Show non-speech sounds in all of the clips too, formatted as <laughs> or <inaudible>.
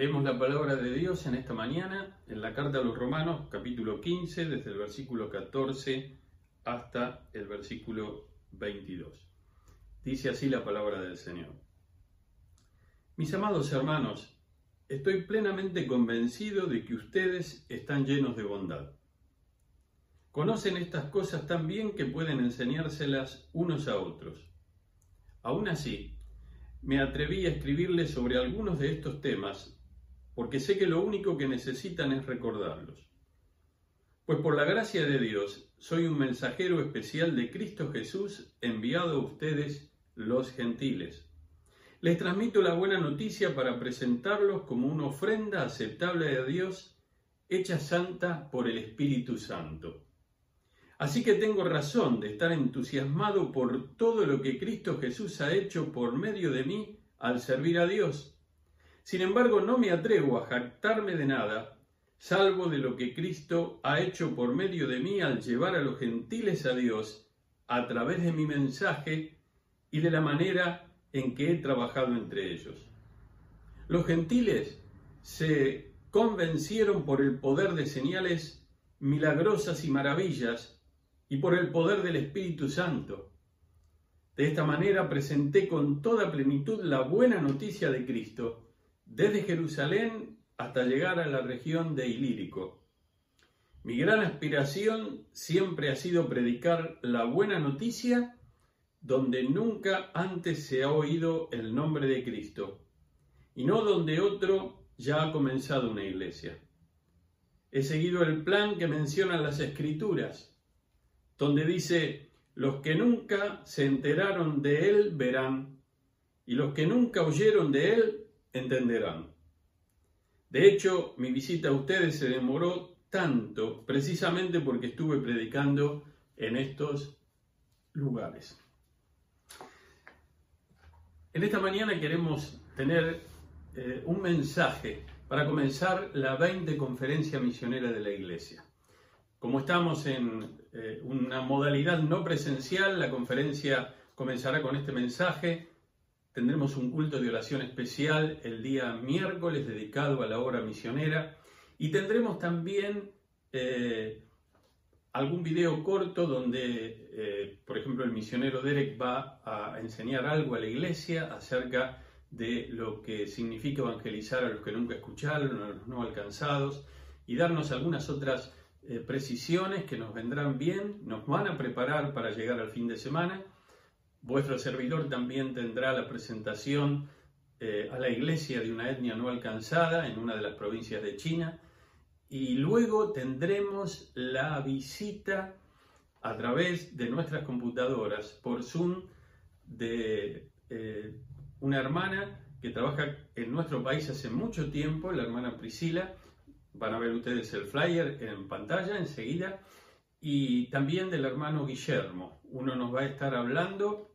Leemos la palabra de Dios en esta mañana en la carta a los Romanos, capítulo 15, desde el versículo 14 hasta el versículo 22. Dice así la palabra del Señor. Mis amados hermanos, estoy plenamente convencido de que ustedes están llenos de bondad. Conocen estas cosas tan bien que pueden enseñárselas unos a otros. Aún así, me atreví a escribirles sobre algunos de estos temas porque sé que lo único que necesitan es recordarlos. Pues por la gracia de Dios soy un mensajero especial de Cristo Jesús enviado a ustedes los gentiles. Les transmito la buena noticia para presentarlos como una ofrenda aceptable a Dios, hecha santa por el Espíritu Santo. Así que tengo razón de estar entusiasmado por todo lo que Cristo Jesús ha hecho por medio de mí al servir a Dios sin embargo, no me atrevo a jactarme de nada, salvo de lo que Cristo ha hecho por medio de mí al llevar a los gentiles a Dios a través de mi mensaje y de la manera en que he trabajado entre ellos. Los gentiles se convencieron por el poder de señales milagrosas y maravillas y por el poder del Espíritu Santo. De esta manera presenté con toda plenitud la buena noticia de Cristo desde Jerusalén hasta llegar a la región de Ilírico. Mi gran aspiración siempre ha sido predicar la buena noticia donde nunca antes se ha oído el nombre de Cristo y no donde otro ya ha comenzado una iglesia. He seguido el plan que mencionan las escrituras, donde dice, los que nunca se enteraron de él verán, y los que nunca oyeron de él entenderán. De hecho, mi visita a ustedes se demoró tanto precisamente porque estuve predicando en estos lugares. En esta mañana queremos tener eh, un mensaje para comenzar la 20 conferencia misionera de la Iglesia. Como estamos en eh, una modalidad no presencial, la conferencia comenzará con este mensaje Tendremos un culto de oración especial el día miércoles dedicado a la obra misionera y tendremos también eh, algún video corto donde, eh, por ejemplo, el misionero Derek va a enseñar algo a la iglesia acerca de lo que significa evangelizar a los que nunca escucharon, a los no alcanzados, y darnos algunas otras eh, precisiones que nos vendrán bien, nos van a preparar para llegar al fin de semana Vuestro servidor también tendrá la presentación eh, a la iglesia de una etnia no alcanzada en una de las provincias de China y luego tendremos la visita a través de nuestras computadoras por Zoom de eh, una hermana que trabaja en nuestro país hace mucho tiempo, la hermana Priscila. Van a ver ustedes el flyer en pantalla enseguida. Y también del hermano Guillermo. Uno nos va a estar hablando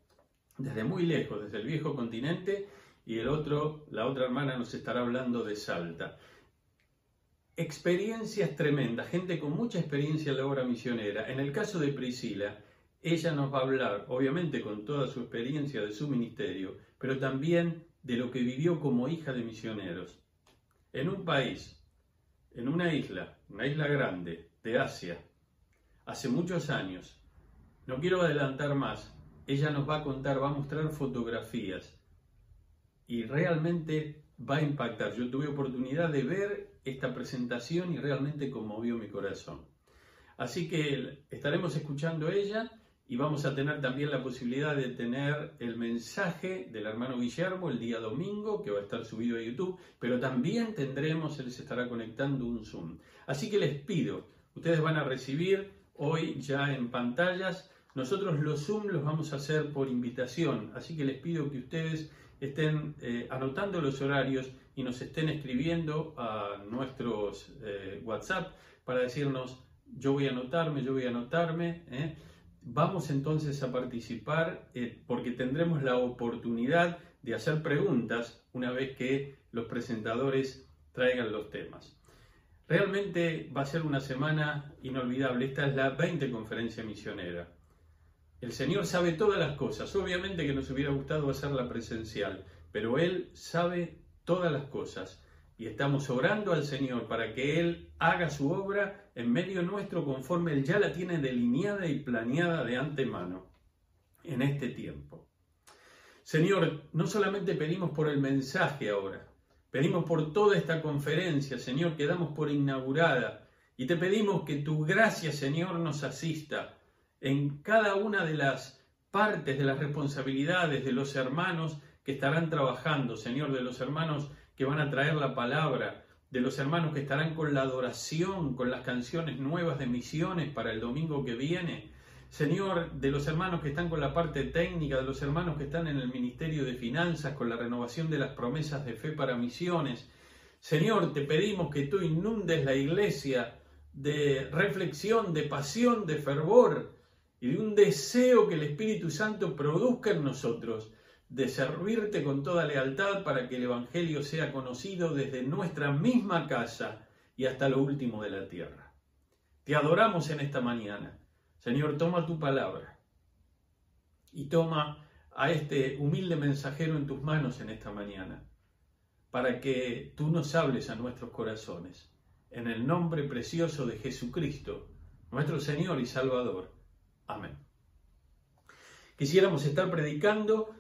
desde muy lejos, desde el viejo continente, y el otro, la otra hermana nos estará hablando de Salta. Experiencias tremendas, gente con mucha experiencia en la obra misionera. En el caso de Priscila, ella nos va a hablar, obviamente con toda su experiencia de su ministerio, pero también de lo que vivió como hija de misioneros. En un país, en una isla, una isla grande de Asia, hace muchos años, no quiero adelantar más, ella nos va a contar, va a mostrar fotografías y realmente va a impactar. Yo tuve oportunidad de ver esta presentación y realmente conmovió mi corazón. Así que estaremos escuchando ella y vamos a tener también la posibilidad de tener el mensaje del hermano Guillermo el día domingo, que va a estar subido a YouTube, pero también tendremos, él se estará conectando un Zoom. Así que les pido, ustedes van a recibir hoy ya en pantallas nosotros los Zoom los vamos a hacer por invitación, así que les pido que ustedes estén eh, anotando los horarios y nos estén escribiendo a nuestros eh, WhatsApp para decirnos yo voy a anotarme, yo voy a anotarme. ¿eh? Vamos entonces a participar porque tendremos la oportunidad de hacer preguntas una vez que los presentadores traigan los temas. Realmente va a ser una semana inolvidable. Esta es la 20 conferencia misionera. El Señor sabe todas las cosas. Obviamente que nos hubiera gustado hacerla presencial, pero Él sabe todas las cosas. y estamos orando al Señor para que Él haga su obra en medio nuestro conforme Él ya la tiene delineada y planeada de antemano en este tiempo. Señor, no solamente pedimos por el mensaje ahora, pedimos por toda esta conferencia, Señor, que damos por inaugurada, y te pedimos que tu gracia, Señor, nos asista en cada una de las partes de las responsabilidades de los hermanos que estarán trabajando, Señor, de los hermanos que van a traer la palabra, de los hermanos que estarán con la adoración, con las canciones nuevas de misiones para el domingo que viene. Señor, de los hermanos que están con la parte técnica, de los hermanos que están en el Ministerio de Finanzas, con la renovación de las promesas de fe para misiones. Señor, te pedimos que tú inundes la iglesia de reflexión, de pasión, de fervor y de un deseo que el Espíritu Santo produzca en nosotros de servirte con toda lealtad para que el Evangelio sea conocido desde nuestra misma casa y hasta lo último de la tierra. Te adoramos en esta mañana. Señor, toma tu palabra y toma a este humilde mensajero en tus manos en esta mañana, para que tú nos hables a nuestros corazones. En el nombre precioso de Jesucristo, nuestro Señor y Salvador. Amén. Quisiéramos estar predicando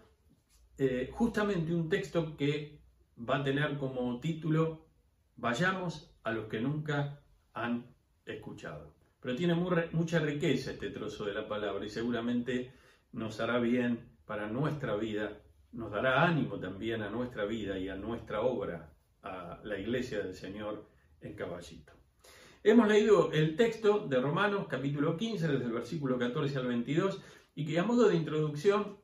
eh, justamente un texto que va a tener como título Vayamos a los que nunca han escuchado. Pero tiene mucha riqueza este trozo de la palabra y seguramente nos hará bien para nuestra vida, nos dará ánimo también a nuestra vida y a nuestra obra, a la iglesia del Señor en Caballito. Hemos leído el texto de Romanos capítulo 15 desde el versículo 14 al 22 y que a modo de introducción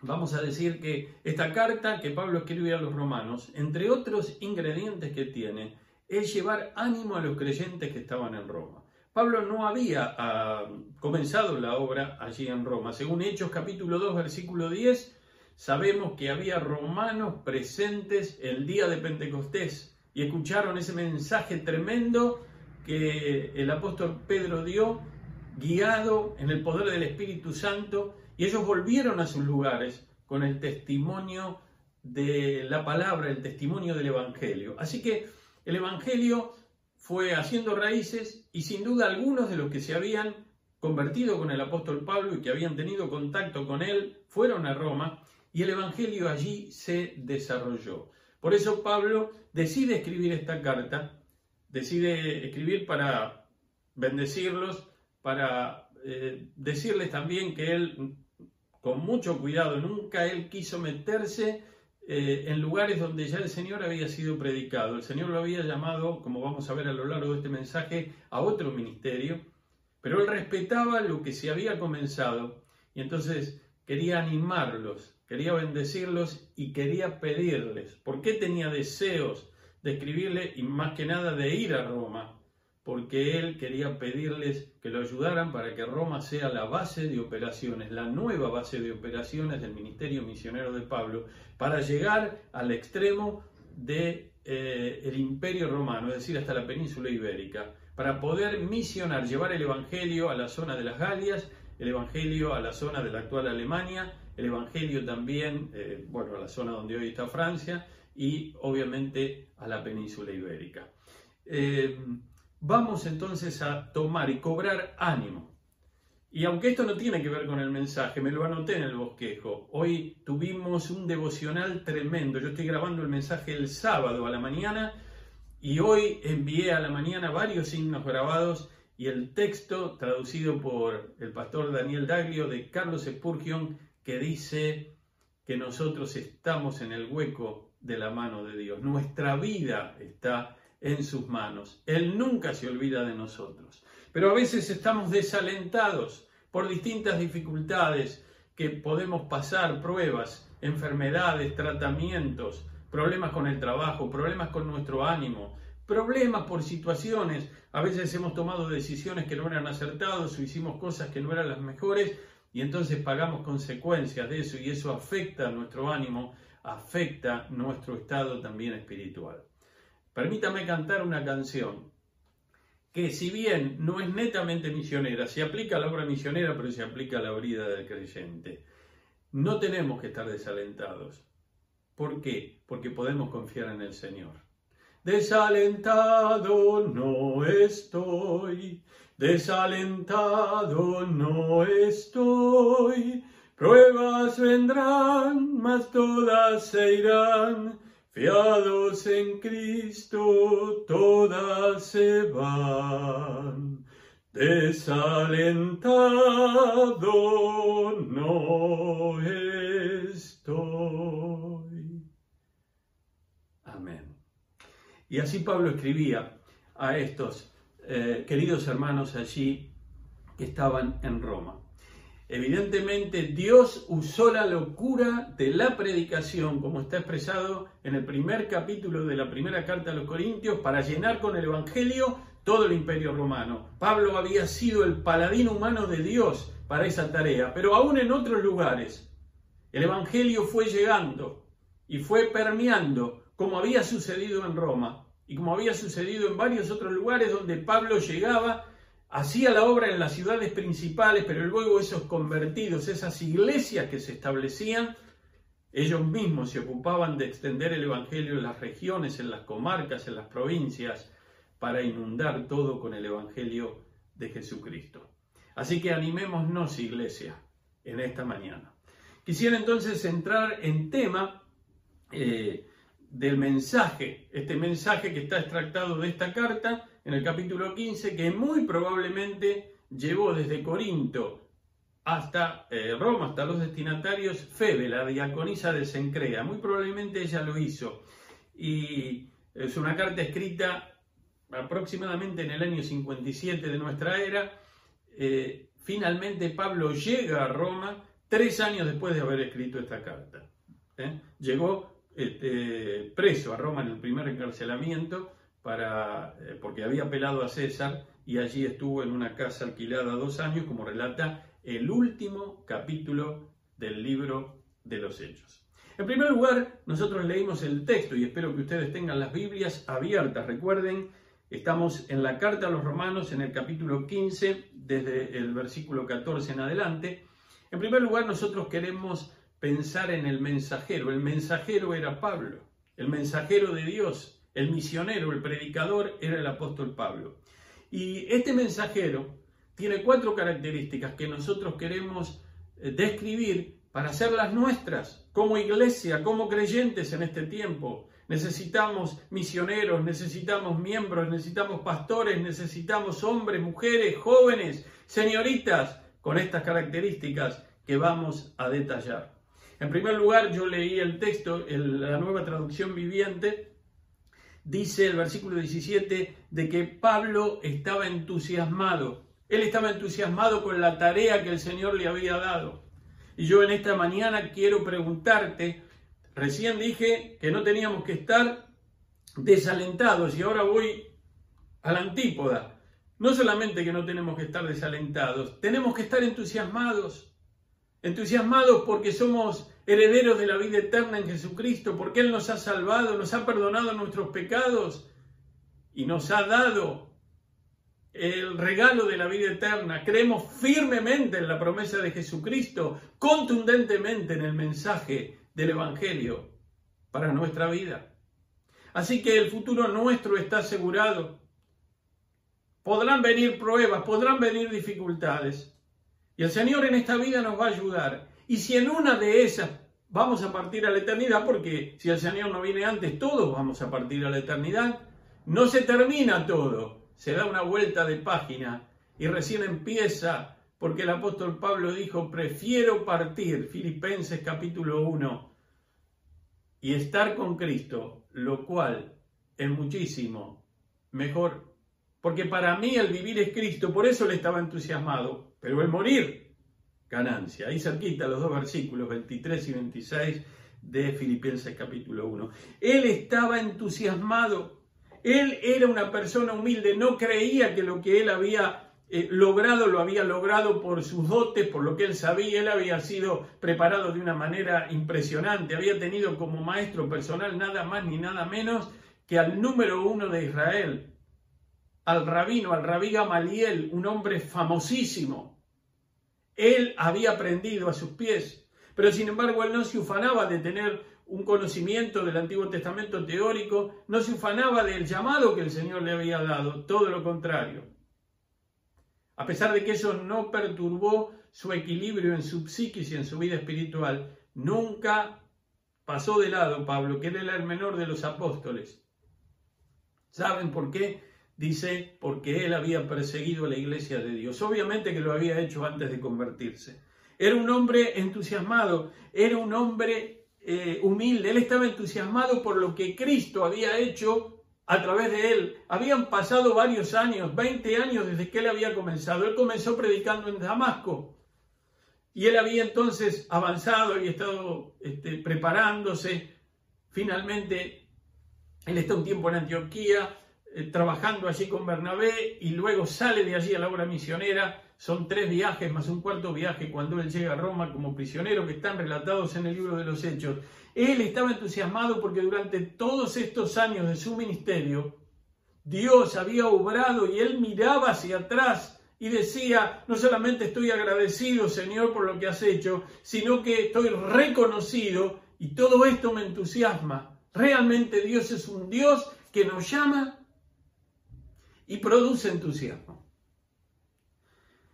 vamos a decir que esta carta que Pablo escribe a los romanos, entre otros ingredientes que tiene, es llevar ánimo a los creyentes que estaban en Roma. Pablo no había ah, comenzado la obra allí en Roma. Según Hechos capítulo 2 versículo 10, sabemos que había romanos presentes el día de Pentecostés y escucharon ese mensaje tremendo que el apóstol Pedro dio, guiado en el poder del Espíritu Santo, y ellos volvieron a sus lugares con el testimonio de la palabra, el testimonio del Evangelio. Así que el Evangelio fue haciendo raíces y sin duda algunos de los que se habían convertido con el apóstol Pablo y que habían tenido contacto con él fueron a Roma y el Evangelio allí se desarrolló. Por eso Pablo decide escribir esta carta, decide escribir para bendecirlos, para eh, decirles también que él con mucho cuidado. Nunca él quiso meterse eh, en lugares donde ya el Señor había sido predicado. El Señor lo había llamado, como vamos a ver a lo largo de este mensaje, a otro ministerio, pero él respetaba lo que se había comenzado y entonces quería animarlos, quería bendecirlos y quería pedirles. ¿Por qué tenía deseos de escribirle y más que nada de ir a Roma? porque él quería pedirles que lo ayudaran para que Roma sea la base de operaciones, la nueva base de operaciones del ministerio misionero de Pablo, para llegar al extremo del de, eh, imperio romano, es decir, hasta la península ibérica, para poder misionar, llevar el evangelio a la zona de las Galias, el evangelio a la zona de la actual Alemania, el evangelio también, eh, bueno, a la zona donde hoy está Francia y obviamente a la península ibérica. Eh, Vamos entonces a tomar y cobrar ánimo. Y aunque esto no tiene que ver con el mensaje, me lo anoté en el bosquejo. Hoy tuvimos un devocional tremendo. Yo estoy grabando el mensaje el sábado a la mañana y hoy envié a la mañana varios signos grabados y el texto traducido por el pastor Daniel Daglio de Carlos Spurgeon que dice que nosotros estamos en el hueco de la mano de Dios. Nuestra vida está en sus manos. Él nunca se olvida de nosotros. Pero a veces estamos desalentados por distintas dificultades que podemos pasar, pruebas, enfermedades, tratamientos, problemas con el trabajo, problemas con nuestro ánimo, problemas por situaciones. A veces hemos tomado decisiones que no eran acertadas o hicimos cosas que no eran las mejores y entonces pagamos consecuencias de eso y eso afecta nuestro ánimo, afecta nuestro estado también espiritual. Permítame cantar una canción que si bien no es netamente misionera, se aplica a la obra misionera, pero se aplica a la vida del creyente. No tenemos que estar desalentados. ¿Por qué? Porque podemos confiar en el Señor. desalentado no estoy, desalentado no estoy. Pruebas vendrán, mas todas se irán, fiados en Cristo, todas se van. Desalentado no estoy. Amén. Y así Pablo escribía a estos eh, queridos hermanos allí que estaban en Roma. Evidentemente Dios usó la locura de la predicación, como está expresado en el primer capítulo de la primera carta a los Corintios, para llenar con el Evangelio todo el imperio romano. Pablo había sido el paladín humano de Dios para esa tarea, pero aún en otros lugares. El Evangelio fue llegando y fue permeando, como había sucedido en Roma y como había sucedido en varios otros lugares donde Pablo llegaba hacía la obra en las ciudades principales, pero luego esos convertidos, esas iglesias que se establecían, ellos mismos se ocupaban de extender el Evangelio en las regiones, en las comarcas, en las provincias, para inundar todo con el Evangelio de Jesucristo. Así que animémonos, iglesia, en esta mañana. Quisiera entonces entrar en tema eh, del mensaje, este mensaje que está extractado de esta carta, en el capítulo 15, que muy probablemente llevó desde Corinto hasta eh, Roma, hasta los destinatarios, Febe, la diaconisa de Sencrea. Muy probablemente ella lo hizo. Y es una carta escrita aproximadamente en el año 57 de nuestra era. Eh, finalmente Pablo llega a Roma tres años después de haber escrito esta carta. ¿eh? Llegó preso a Roma en el primer encarcelamiento para, eh, porque había apelado a César y allí estuvo en una casa alquilada dos años, como relata el último capítulo del libro de los Hechos. En primer lugar, nosotros leímos el texto y espero que ustedes tengan las Biblias abiertas. Recuerden, estamos en la carta a los romanos en el capítulo 15, desde el versículo 14 en adelante. En primer lugar, nosotros queremos pensar en el mensajero. El mensajero era Pablo, el mensajero de Dios, el misionero, el predicador era el apóstol Pablo. Y este mensajero tiene cuatro características que nosotros queremos eh, describir para hacerlas nuestras como iglesia, como creyentes en este tiempo. Necesitamos misioneros, necesitamos miembros, necesitamos pastores, necesitamos hombres, mujeres, jóvenes, señoritas, con estas características que vamos a detallar. En primer lugar, yo leí el texto, en la nueva traducción viviente, dice el versículo 17 de que Pablo estaba entusiasmado. Él estaba entusiasmado con la tarea que el Señor le había dado. Y yo en esta mañana quiero preguntarte, recién dije que no teníamos que estar desalentados y ahora voy a la antípoda. No solamente que no tenemos que estar desalentados, tenemos que estar entusiasmados. Entusiasmados porque somos herederos de la vida eterna en Jesucristo, porque Él nos ha salvado, nos ha perdonado nuestros pecados y nos ha dado el regalo de la vida eterna. Creemos firmemente en la promesa de Jesucristo, contundentemente en el mensaje del Evangelio para nuestra vida. Así que el futuro nuestro está asegurado. Podrán venir pruebas, podrán venir dificultades. Y el Señor en esta vida nos va a ayudar. Y si en una de esas vamos a partir a la eternidad, porque si el Señor no viene antes, todos vamos a partir a la eternidad, no se termina todo, se da una vuelta de página y recién empieza, porque el apóstol Pablo dijo, prefiero partir, Filipenses capítulo 1, y estar con Cristo, lo cual es muchísimo mejor, porque para mí el vivir es Cristo, por eso le estaba entusiasmado, pero el morir ganancia. Ahí cerquita los dos versículos 23 y 26 de Filipenses capítulo 1. Él estaba entusiasmado. Él era una persona humilde, no creía que lo que él había eh, logrado lo había logrado por sus dotes, por lo que él sabía. Él había sido preparado de una manera impresionante. Había tenido como maestro personal nada más ni nada menos que al número uno de Israel, al rabino, al rabí Gamaliel, un hombre famosísimo, él había aprendido a sus pies. pero sin embargo él no se ufanaba de tener un conocimiento del Antiguo Testamento teórico, no se ufanaba del llamado que el Señor le había dado, todo lo contrario. A pesar de que eso no perturbó su equilibrio en su psiquis y en su vida espiritual, nunca pasó de lado Pablo, que él era el menor de los apóstoles. ¿Saben por qué? Dice, porque él había perseguido a la iglesia de Dios. Obviamente que lo había hecho antes de convertirse. Era un hombre entusiasmado, era un hombre eh, humilde. Él estaba entusiasmado por lo que Cristo había hecho a través de él. Habían pasado varios años, 20 años desde que él había comenzado. Él comenzó predicando en Damasco. Y él había entonces avanzado y estado este, preparándose. Finalmente, él está un tiempo en Antioquía, eh, trabajando allí con Bernabé y luego sale de allí a la obra misionera. Son tres viajes más un cuarto viaje cuando él llega a Roma como prisionero que están relatados en el libro de los Hechos. Él estaba entusiasmado porque durante todos estos años de su ministerio, Dios había obrado y él miraba hacia atrás y decía, no solamente estoy agradecido, Señor, por lo que has hecho, sino que estoy reconocido y todo esto me entusiasma. Realmente Dios es un Dios que nos llama y produce entusiasmo.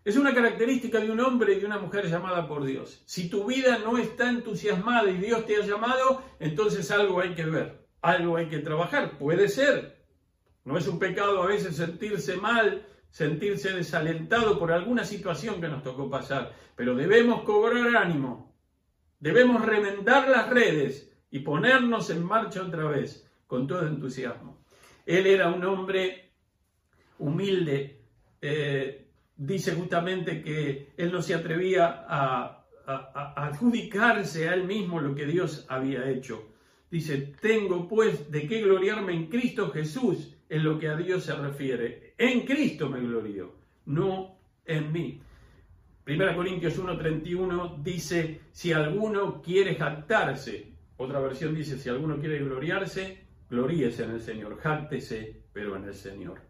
Es una característica de un hombre y de una mujer llamada por Dios. Si tu vida no está entusiasmada y Dios te ha llamado, entonces algo hay que ver, algo hay que trabajar. Puede ser. No es un pecado a veces sentirse mal, sentirse desalentado por alguna situación que nos tocó pasar, pero debemos cobrar ánimo, debemos remendar las redes y ponernos en marcha otra vez con todo entusiasmo. Él era un hombre humilde, eh, dice justamente que él no se atrevía a, adjudicarse a él mismo lo que Dios había hecho. Dice, tengo pues de qué gloriarme en Cristo Jesús en lo que a Dios se refiere. En Cristo me glorío, no en mí. Primera Corintios 1.31 dice, si alguno quiere jactarse, otra versión dice, si alguno quiere gloriarse, gloríese en el Señor, jáctese, pero en el Señor.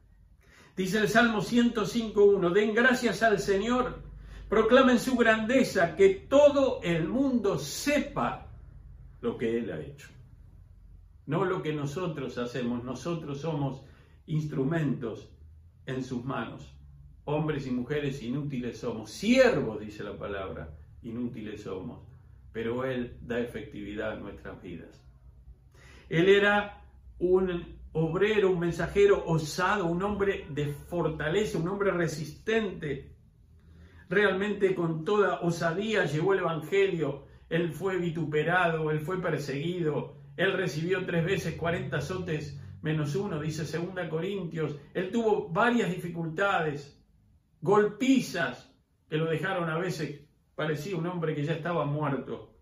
Dice el Salmo 105.1, den gracias al Señor, proclamen su grandeza, que todo el mundo sepa lo que Él ha hecho. No lo que nosotros hacemos, nosotros somos instrumentos en sus manos. Hombres y mujeres inútiles somos, siervos, dice la palabra, inútiles somos, pero Él da efectividad a nuestras vidas. Él era un obrero, un mensajero osado, un hombre de fortaleza, un hombre resistente. Realmente con toda osadía llevó el Evangelio. Él fue vituperado, él fue perseguido, él recibió tres veces 40 azotes menos uno, dice 2 Corintios. Él tuvo varias dificultades, golpizas que lo dejaron a veces, parecía un hombre que ya estaba muerto.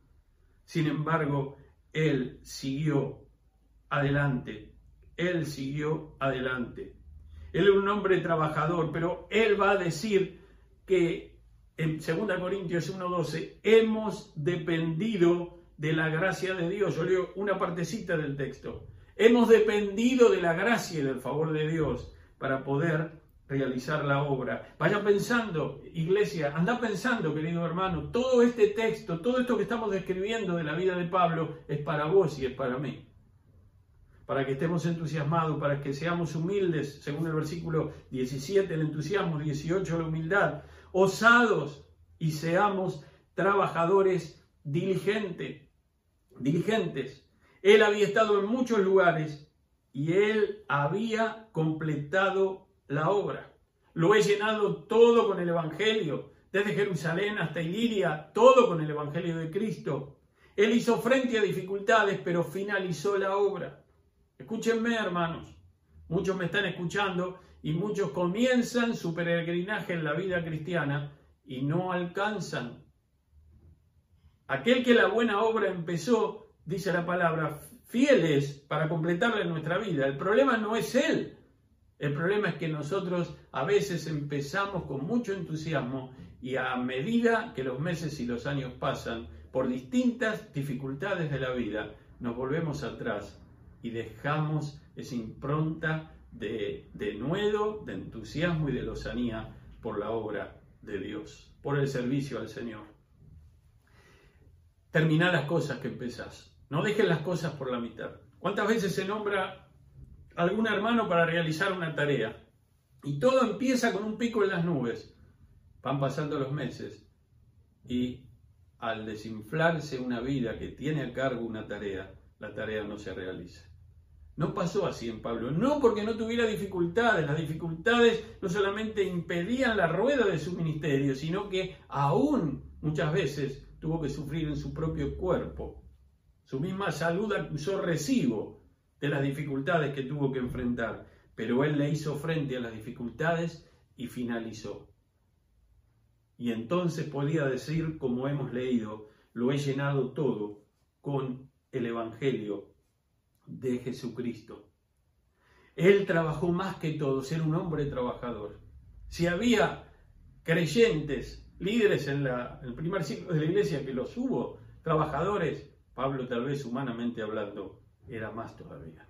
Sin embargo, él siguió adelante él siguió adelante. Él era un hombre trabajador, pero él va a decir que en 2 Corintios 1.12 hemos dependido de la gracia de Dios. Yo leo una partecita del texto. Hemos dependido de la gracia y del favor de Dios para poder realizar la obra. Vaya pensando, iglesia, anda pensando, querido hermano, todo este texto, todo esto que estamos describiendo de la vida de Pablo es para vos y es para mí para que estemos entusiasmados, para que seamos humildes, según el versículo 17, el entusiasmo, 18, la humildad, osados y seamos trabajadores diligentes, diligentes. Él había estado en muchos lugares y él había completado la obra. Lo he llenado todo con el Evangelio, desde Jerusalén hasta Iliria, todo con el Evangelio de Cristo. Él hizo frente a dificultades, pero finalizó la obra. Escúchenme, hermanos. Muchos me están escuchando y muchos comienzan su peregrinaje en la vida cristiana y no alcanzan. Aquel que la buena obra empezó, dice la palabra, fieles para completarla en nuestra vida. El problema no es él. El problema es que nosotros a veces empezamos con mucho entusiasmo y a medida que los meses y los años pasan, por distintas dificultades de la vida, nos volvemos atrás y dejamos esa impronta de, de nuevo, de entusiasmo y de lozanía por la obra de Dios, por el servicio al Señor. terminar las cosas que empezás. No dejes las cosas por la mitad. ¿Cuántas veces se nombra algún hermano para realizar una tarea? Y todo empieza con un pico en las nubes. Van pasando los meses y al desinflarse una vida que tiene a cargo una tarea, la tarea no se realiza. No pasó así en Pablo, no porque no tuviera dificultades, las dificultades no solamente impedían la rueda de su ministerio, sino que aún muchas veces tuvo que sufrir en su propio cuerpo. Su misma salud acusó recibo de las dificultades que tuvo que enfrentar, pero él le hizo frente a las dificultades y finalizó. Y entonces podía decir, como hemos leído, lo he llenado todo con el Evangelio de Jesucristo. Él trabajó más que todos, era un hombre trabajador. Si había creyentes, líderes en, el primer siglo de la iglesia que los hubo, trabajadores, Pablo tal vez humanamente hablando era más todavía.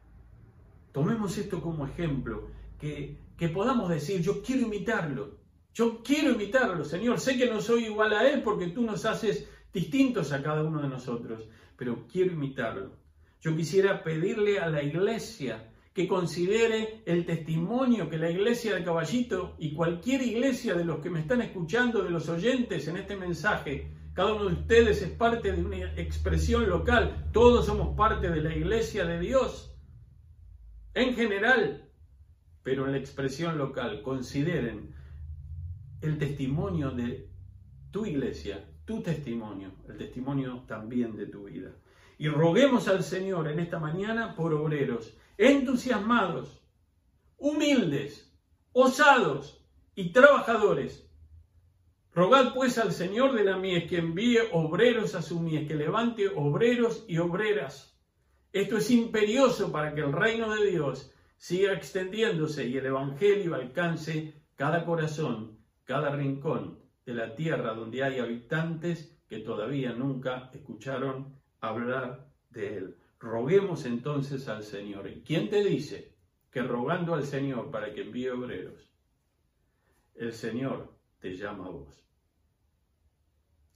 Tomemos esto como ejemplo, que, que podamos decir, yo quiero imitarlo, yo quiero imitarlo, Señor. Sé que no soy igual a Él porque tú nos haces distintos a cada uno de nosotros, pero quiero imitarlo. Yo quisiera pedirle a la iglesia que considere el testimonio que la iglesia del caballito y cualquier iglesia de los que me están escuchando, de los oyentes en este mensaje, cada uno de ustedes es parte de una expresión local, todos somos parte de la iglesia de Dios en general, pero en la expresión local, consideren el testimonio de tu iglesia, tu testimonio, el testimonio también de tu vida. Y roguemos al Señor en esta mañana por obreros entusiasmados, humildes, osados y trabajadores. Rogad pues al Señor de la mies que envíe obreros a su mies, que levante obreros y obreras. Esto es imperioso para que el reino de Dios siga extendiéndose y el Evangelio alcance cada corazón cada rincón de la tierra donde hay habitantes que todavía nunca escucharon hablar de Él. Roguemos entonces al Señor. ¿Y quién te dice que rogando al Señor para que envíe obreros, el Señor te llama a vos?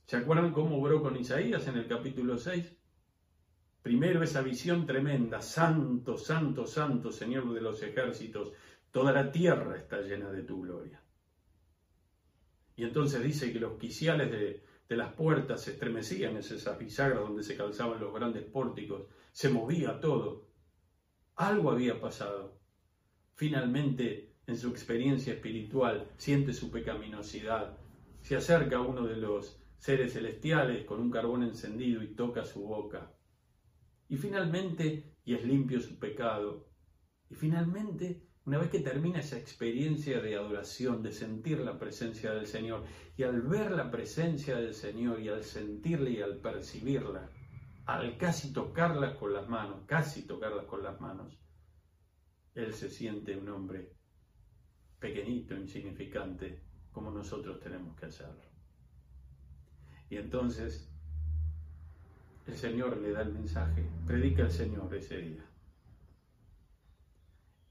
¿Se acuerdan cómo obró con Isaías en el capítulo 6? Primero esa visión tremenda, santo, santo, santo, Señor de los ejércitos, toda la tierra está llena de tu gloria. Y entonces dice que los quiciales de, las puertas se estremecían, en esas bisagras donde se calzaban los grandes pórticos, se movía todo. Algo había pasado. Finalmente, en su experiencia espiritual, siente su pecaminosidad. Se acerca a uno de los seres celestiales con un carbón encendido y toca su boca. Y finalmente, y es limpio su pecado. Y finalmente una vez que termina esa experiencia de adoración, de sentir la presencia del Señor, y al ver la presencia del Señor y al sentirla y al percibirla, al casi tocarla con las manos, casi tocarla con las manos, Él se siente un hombre pequeñito, insignificante, como nosotros tenemos que hacerlo. Y entonces el Señor le da el mensaje, predica el Señor ese día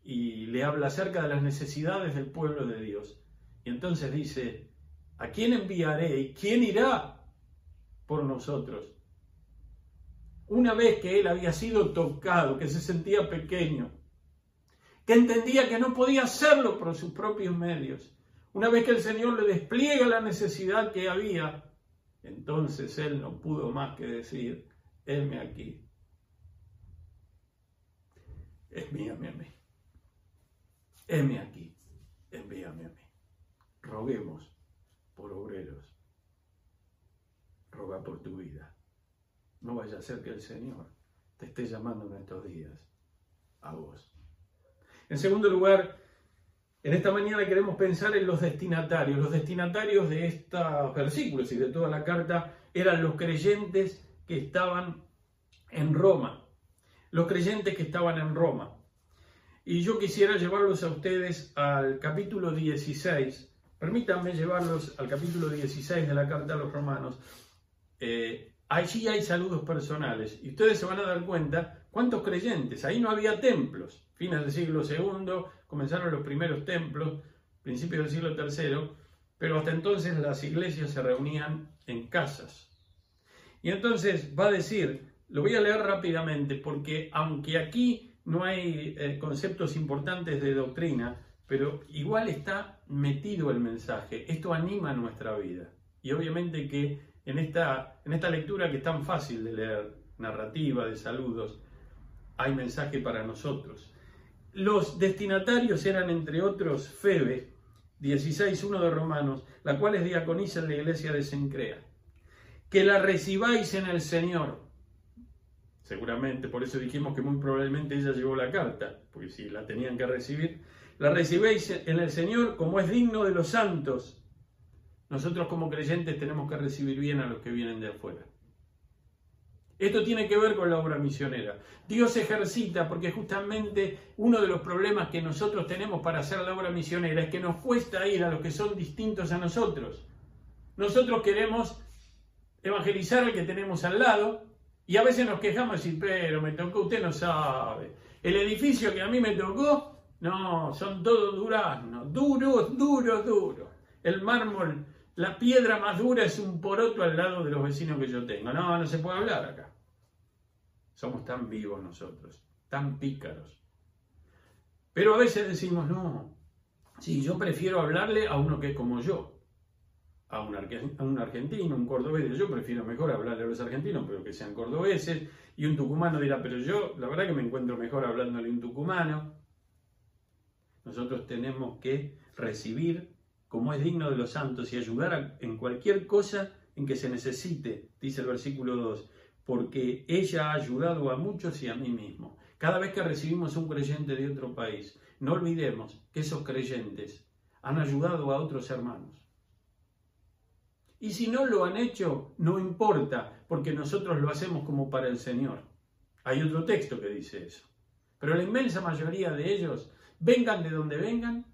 y le habla acerca de las necesidades del pueblo de Dios. Y entonces dice, ¿a quién enviaré y quién irá por nosotros? Una vez que él había sido tocado, que se sentía pequeño, que entendía que no podía hacerlo por sus propios medios, una vez que el Señor le despliega la necesidad que había, entonces él no pudo más que decir, heme aquí. Es mía, mi heme aquí, envíame a mí. Roguemos por obreros. Roga por tu vida. No vaya a ser que el Señor te esté llamando en estos días a vos. En segundo lugar, en esta mañana queremos pensar en los destinatarios. Los destinatarios de estos versículos y de toda la carta eran los creyentes que estaban en Roma. Los creyentes que estaban en Roma. Y yo quisiera llevarlos a ustedes al capítulo 16. Permítanme llevarlos al capítulo 16 de la carta a los romanos. Eh, allí hay saludos personales y ustedes se van a dar cuenta cuántos creyentes. Ahí no había templos. Fines del siglo II comenzaron los primeros templos, principios del siglo III, pero hasta entonces las iglesias se reunían en casas. Y entonces va a decir, lo voy a leer rápidamente, porque aunque aquí no hay eh, conceptos importantes de doctrina, pero igual está metido el mensaje. Esto anima nuestra vida. Y obviamente que en esta, en esta lectura que es tan fácil de leer, narrativa, de saludos, hay mensaje para nosotros. Los destinatarios eran, entre otros, Febe, 16.1 de Romanos, la cual es diaconisa en la iglesia de Sencrea. Que la recibáis en el Señor. Seguramente, por eso dijimos que muy probablemente ella llevó la carta, porque si la tenían que recibir, la recibéis en el Señor como es digno de los santos. Nosotros como creyentes tenemos que recibir bien a los que vienen de afuera. Esto tiene que ver con la obra misionera. Dios ejercita porque justamente uno de los problemas que nosotros tenemos para hacer la obra misionera es que nos cuesta ir a los que son distintos a nosotros. Nosotros queremos evangelizar al que tenemos al lado y a veces nos quejamos y pero me tocó, usted no sabe. El edificio que a mí me tocó no, son todos duraznos, duros, duros, duros. El mármol, la piedra más dura es un poroto al lado de los vecinos que yo tengo. No, no se puede hablar acá. Somos tan vivos nosotros, tan pícaros. Pero a veces decimos, no, sí, yo prefiero hablarle a uno que es como yo. A un, argentino, un cordobés, yo prefiero mejor hablarle a los argentinos, pero que sean cordobeses. Y un tucumano dirá, pero yo la verdad que me encuentro mejor hablándole a un tucumano. Nosotros tenemos que recibir como es digno de los santos y ayudar en cualquier cosa en que se necesite, dice el versículo 2, porque ella ha ayudado a muchos y a mí mismo. Cada vez que recibimos un creyente de otro país, no olvidemos que esos creyentes han ayudado a otros hermanos. Y si no lo han hecho, no importa, porque nosotros lo hacemos como para el Señor. Hay otro texto que dice eso. Pero la inmensa mayoría de ellos vengan de donde vengan,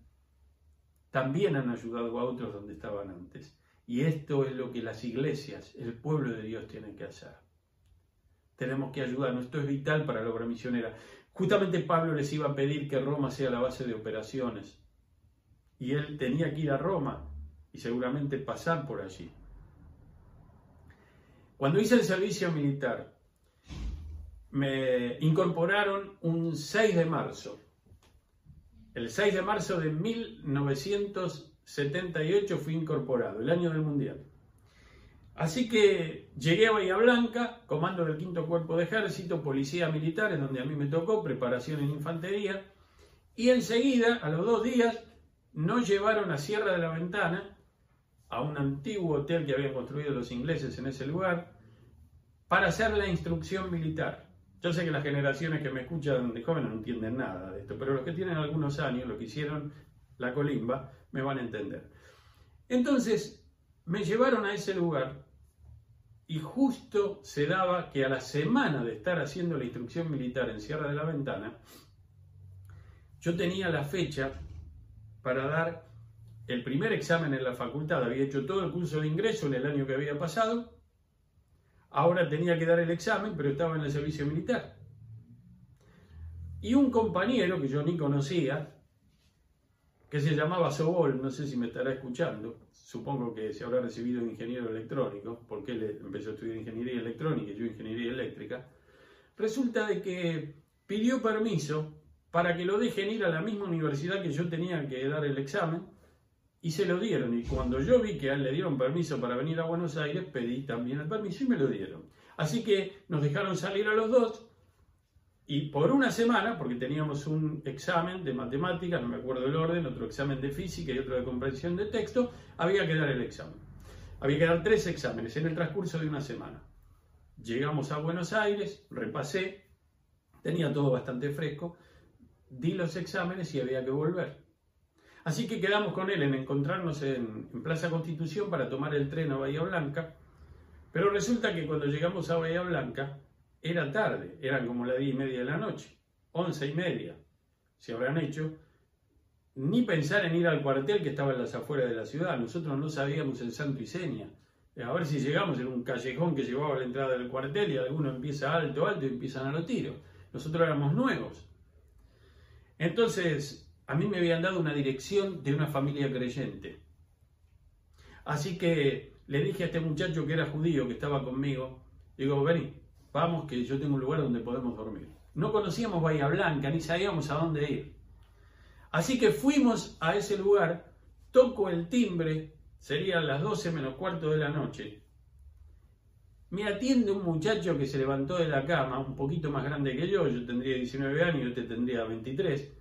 también han ayudado a otros donde estaban antes. Y esto es lo que las iglesias, el pueblo de Dios, tienen que hacer. Tenemos que ayudar, esto es vital para la obra misionera. Justamente Pablo les iba a pedir que Roma sea la base de operaciones. Y él tenía que ir a Roma seguramente pasar por allí. Cuando hice el servicio militar, me incorporaron un 6 de marzo el 6 de marzo de 1978 fui incorporado, el año del Mundial. Así que llegué a Bahía Blanca, comando del quinto cuerpo de ejército, policía militar, en donde a mí me tocó, preparación en infantería, y enseguida, a los dos días, nos llevaron a Sierra de la Ventana, a un antiguo hotel que habían construido los ingleses en ese lugar, para hacer la instrucción militar. Yo sé que las generaciones que me escuchan de jóvenes no entienden nada de esto, pero los que tienen algunos años, lo que hicieron la colimba, me van a entender. Entonces, me llevaron a ese lugar y justo se daba que a la semana de estar haciendo la instrucción militar en Sierra de la Ventana, yo tenía la fecha para dar el primer examen en la facultad. Había hecho todo el curso de ingreso en el año que había pasado Ahora tenía que dar el examen, pero estaba en el servicio militar. Y un compañero que yo ni conocía, que se llamaba Sobol, no sé si me estará escuchando, supongo que se habrá recibido ingeniero electrónico, porque él empezó a estudiar ingeniería electrónica y yo ingeniería eléctrica, resulta de que pidió permiso para que lo dejen ir a la misma universidad que yo tenía que dar el examen, y se lo dieron. Y cuando yo vi que él le dieron permiso para venir a Buenos Aires, pedí también el permiso y me lo dieron. Así que nos dejaron salir a los dos y por una semana, porque teníamos un examen de matemáticas, no me acuerdo el orden, otro examen de física y otro de comprensión de texto, había que dar el examen. Había que dar tres exámenes en el transcurso de una semana. Llegamos a Buenos Aires, repasé, tenía todo bastante fresco, di los exámenes y había que volver. Así que quedamos con él en encontrarnos en, Plaza Constitución para tomar el tren a Bahía Blanca. Pero resulta que cuando llegamos a Bahía Blanca era tarde, eran como las diez y media de la noche, once y media se habrán hecho. Ni pensar en ir al cuartel que estaba en las afueras de la ciudad. Nosotros no sabíamos el santo y seña. A ver si llegamos en un callejón que llevaba a la entrada del cuartel y alguno empieza alto, alto y empiezan a los tiros. Nosotros éramos nuevos. Entonces, a mí me habían dado una dirección de una familia creyente. Así que le dije a este muchacho que era judío, que estaba conmigo, Digo, vení, vamos que yo tengo un lugar donde podemos dormir. No conocíamos Bahía Blanca, ni sabíamos a dónde ir. Así que fuimos a ese lugar, toco el timbre, serían las 12 menos cuarto de la noche. Me atiende un muchacho que se levantó de la cama, un poquito más grande que yo, yo tendría 19 años y usted tendría 23.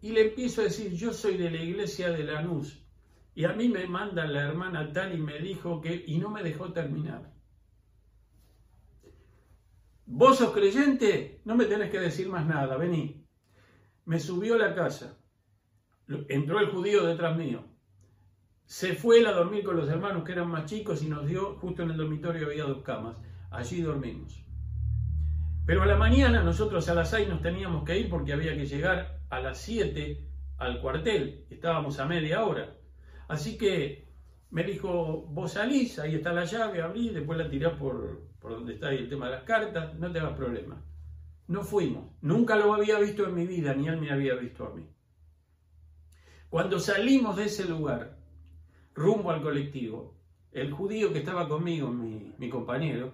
Y le empiezo a decir, yo soy de la iglesia de Lanús. Y a mí me manda la hermana tal y me dijo que, y no me dejó terminar. ¿Vos sos creyente? No me tenés que decir más nada, vení. Me subió a la casa. Entró el judío detrás mío. Se fue él a dormir con los hermanos que eran más chicos y nos dio, justo en el dormitorio había dos camas. Allí dormimos. Pero a la mañana nosotros a las seis nos teníamos que ir porque había que llegar a las 7 al cuartel. Estábamos a media hora. Así que me dijo, vos salís, ahí está la llave, abrí, después la tirás por, por donde está ahí el tema de las cartas, no te hagas problema. No fuimos, nunca lo había visto en mi vida, ni él me había visto a mí. Cuando salimos de ese lugar, rumbo al colectivo, el judío que estaba conmigo, mi, mi compañero,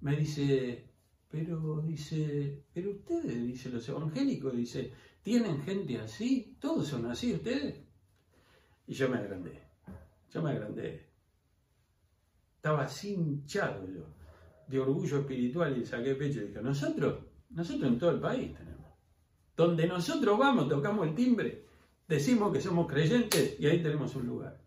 me dice, pero dice, pero ustedes, dice los evangélicos, dice, ¿tienen gente así? ¿Todos son así ustedes? Y yo me agrandé, yo me agrandé. Estaba así hinchado yo, de orgullo espiritual y saqué pecho y dije, nosotros, nosotros en todo el país tenemos. Donde nosotros vamos, tocamos el timbre, decimos que somos creyentes y ahí tenemos un lugar.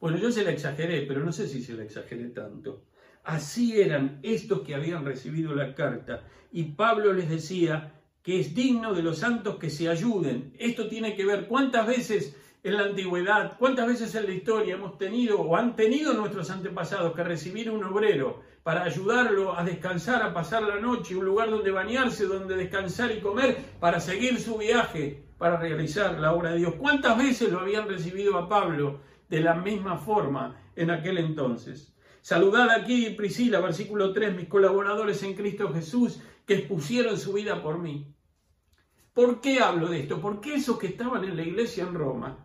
Bueno, yo se la exageré, pero no sé si se la exageré tanto. Así eran estos que habían recibido la carta. Y Pablo les decía que es digno de los santos que se ayuden. Esto tiene que ver cuántas veces en la antigüedad, cuántas veces en la historia hemos tenido o han tenido nuestros antepasados que recibir un obrero para ayudarlo a descansar, a pasar la noche, un lugar donde bañarse, donde descansar y comer, para seguir su viaje, para realizar la obra de Dios. ¿Cuántas veces lo habían recibido a Pablo de la misma forma en aquel entonces? Saludad aquí, Priscila, versículo 3, mis colaboradores en Cristo Jesús, que expusieron su vida por mí. ¿Por qué hablo de esto? Porque esos que estaban en la iglesia en Roma,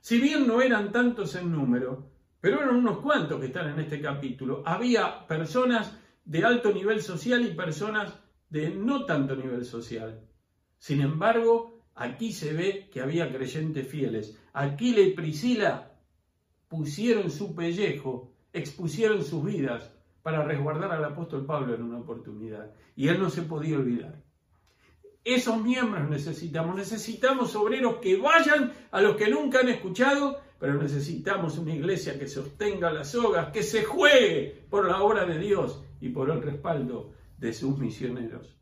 si bien no eran tantos en número, pero eran unos cuantos que están en este capítulo, había personas de alto nivel social y personas de no tanto nivel social. Sin embargo, aquí se ve que había creyentes fieles. Aquila y Priscila pusieron su pellejo expusieron sus vidas para resguardar al apóstol Pablo en una oportunidad. Y él no se podía olvidar. Esos miembros necesitamos, necesitamos obreros que vayan a los que nunca han escuchado, pero necesitamos una iglesia que sostenga las sogas, que se juegue por la obra de Dios y por el respaldo de sus misioneros.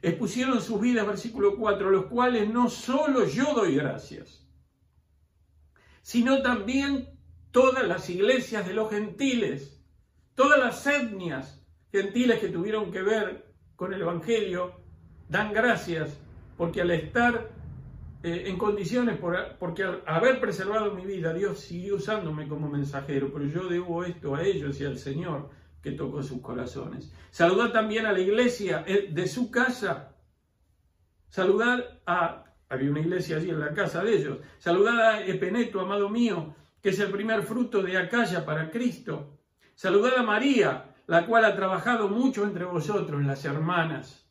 Expusieron sus vidas, versículo 4, los cuales no solo yo doy gracias, sino también todas las iglesias de los gentiles, todas las etnias gentiles que tuvieron que ver con el Evangelio, dan gracias porque al estar eh, en condiciones, porque al haber preservado mi vida, Dios siguió usándome como mensajero, pero yo debo esto a ellos y al Señor que tocó sus corazones. Saludar también a la iglesia eh, de su casa. Saludar a, había una iglesia allí en la casa de ellos. Saludar a Epeneto, amado mío, que es el primer fruto de Acaya para Cristo. Saludad a María, la cual ha trabajado mucho entre vosotros, las hermanas,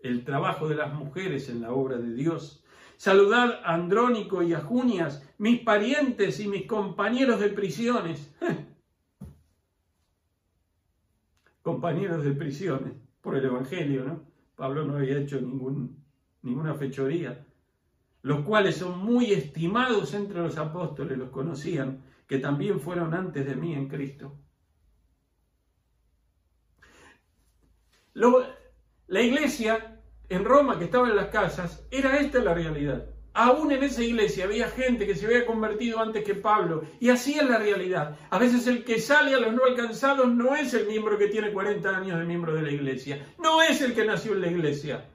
el trabajo de las mujeres en la obra de Dios. Saludad a Andrónico y a Junias, mis parientes y mis compañeros de prisiones. <laughs> compañeros de prisiones, por el Evangelio, ¿no? Pablo no había hecho ninguna fechoría los cuales son muy estimados entre los apóstoles, los conocían, que también fueron antes de mí en Cristo. La iglesia en Roma, que estaba en las casas, era esta la realidad. Aún en esa iglesia había gente que se había convertido antes que Pablo. Y así es la realidad. A veces el que sale a los no alcanzados no es el miembro que tiene 40 años de miembro de la iglesia. No es el que nació en la iglesia.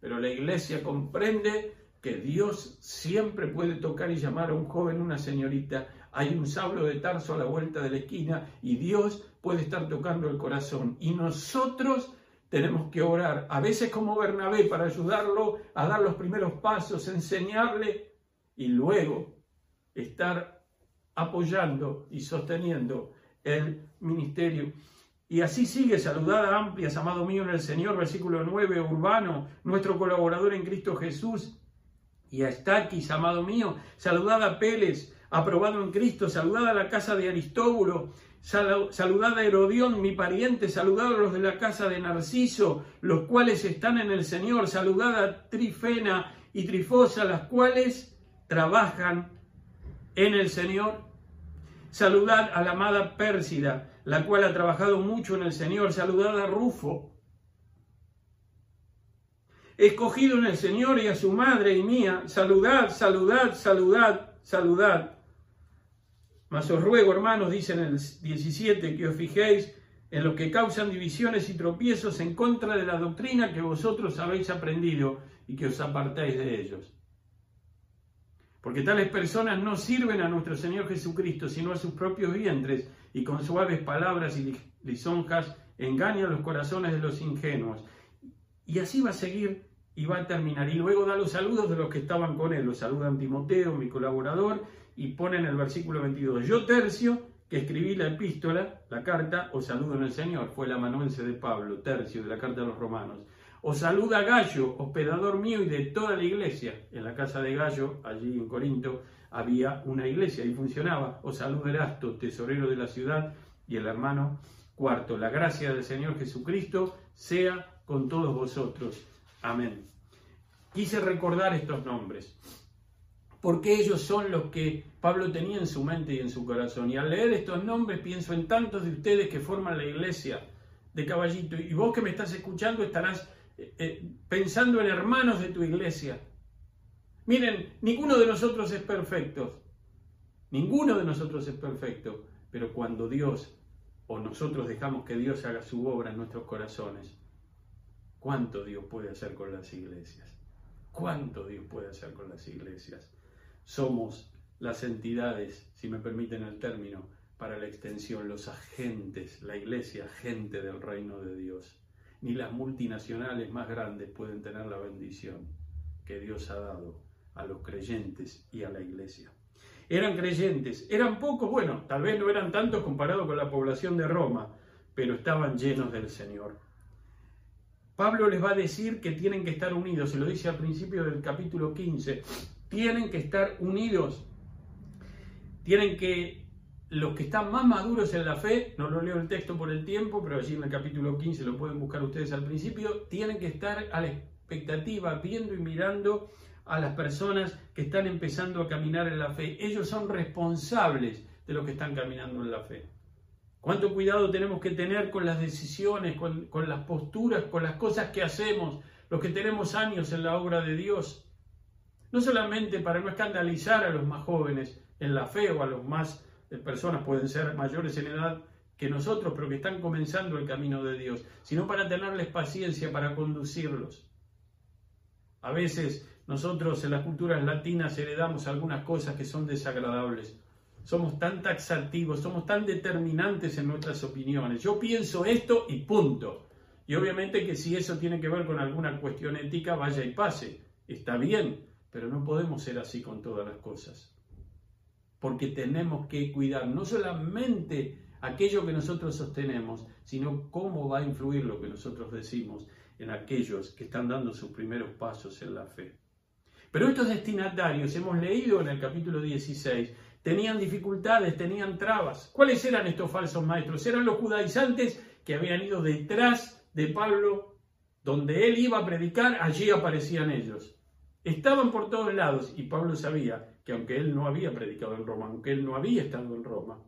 Pero la iglesia comprende que Dios siempre puede tocar y llamar a un joven, una señorita. Hay un sablo de Tarso a la vuelta de la esquina y Dios puede estar tocando el corazón. Y nosotros tenemos que orar, a veces como Bernabé, para ayudarlo a dar los primeros pasos, enseñarle y luego estar apoyando y sosteniendo el ministerio. Y así sigue, saludada amplias, amado mío en el Señor, versículo 9, Urbano, nuestro colaborador en Cristo Jesús. Y a Estaquis, amado mío, saludada a Peles, aprobado en Cristo, saludada a la casa de Aristóbulo, saludada a Herodión, mi pariente, saludada a los de la casa de Narciso, los cuales están en el Señor, saludada a Trifena y Trifosa, las cuales trabajan en el Señor. Saludad a la amada Pérsida, la cual ha trabajado mucho en el Señor. Saludad a Rufo, escogido en el Señor y a su madre y mía. Saludad, saludad, saludad, saludad. Mas os ruego, hermanos, dice en el 17, que os fijéis en lo que causan divisiones y tropiezos en contra de la doctrina que vosotros habéis aprendido y que os apartáis de ellos. Porque tales personas no sirven a nuestro Señor Jesucristo, sino a sus propios vientres, y con suaves palabras y lisonjas engañan los corazones de los ingenuos. Y así va a seguir y va a terminar. Y luego da los saludos de los que estaban con él. Los saludan Timoteo, mi colaborador, y pone en el versículo 22, yo tercio, que escribí la epístola, la carta, os saludo en el Señor. Fue el amanuense de Pablo, tercio de la carta a los romanos. Os saluda Gallo, hospedador mío y de toda la iglesia. En la casa de Gallo, allí en Corinto, había una iglesia y funcionaba. Os saluda Erasto, tesorero de la ciudad, y el hermano cuarto. La gracia del Señor Jesucristo sea con todos vosotros. Amén. Quise recordar estos nombres, porque ellos son los que Pablo tenía en su mente y en su corazón. Y al leer estos nombres pienso en tantos de ustedes que forman la iglesia de Caballito. Y vos que me estás escuchando estarás eh, eh, pensando en hermanos de tu iglesia. Miren, ninguno de nosotros es perfecto. Ninguno de nosotros es perfecto. Pero cuando Dios o nosotros dejamos que Dios haga su obra en nuestros corazones, ¿cuánto Dios puede hacer con las iglesias? ¿Cuánto Dios puede hacer con las iglesias? Somos las entidades, si me permiten el término, para la extensión, los agentes, la iglesia, agente del reino de Dios ni las multinacionales más grandes pueden tener la bendición que Dios ha dado a los creyentes y a la iglesia. Eran creyentes, eran pocos, bueno, tal vez no eran tantos comparado con la población de Roma, pero estaban llenos del Señor. Pablo les va a decir que tienen que estar unidos, se lo dice al principio del capítulo 15, tienen que estar unidos, tienen que los que están más maduros en la fe, no lo leo el texto por el tiempo, pero allí en el capítulo 15 lo pueden buscar ustedes al principio, tienen que estar a la expectativa, viendo y mirando a las personas que están empezando a caminar en la fe. Ellos son responsables de los que están caminando en la fe. Cuánto cuidado tenemos que tener con las decisiones, con, con las posturas, con las cosas que hacemos, los que tenemos años en la obra de Dios. No solamente para no escandalizar a los más jóvenes en la fe o a los más personas pueden ser mayores en edad que nosotros, pero que están comenzando el camino de Dios, sino para tenerles paciencia, para conducirlos. A veces nosotros en las culturas latinas heredamos algunas cosas que son desagradables. Somos tan taxativos, somos tan determinantes en nuestras opiniones. Yo pienso esto y punto. Y obviamente que si eso tiene que ver con alguna cuestión ética, vaya y pase. Está bien, pero no podemos ser así con todas las cosas porque tenemos que cuidar no solamente aquello que nosotros sostenemos, sino cómo va a influir lo que nosotros decimos en aquellos que están dando sus primeros pasos en la fe. Pero estos destinatarios, hemos leído en el capítulo 16, tenían dificultades, tenían trabas. ¿Cuáles eran estos falsos maestros? Eran los judaizantes que habían ido detrás de Pablo, donde él iba a predicar, allí aparecían ellos. Estaban por todos lados y Pablo sabía que aunque él no había predicado en Roma, aunque él no había estado en Roma,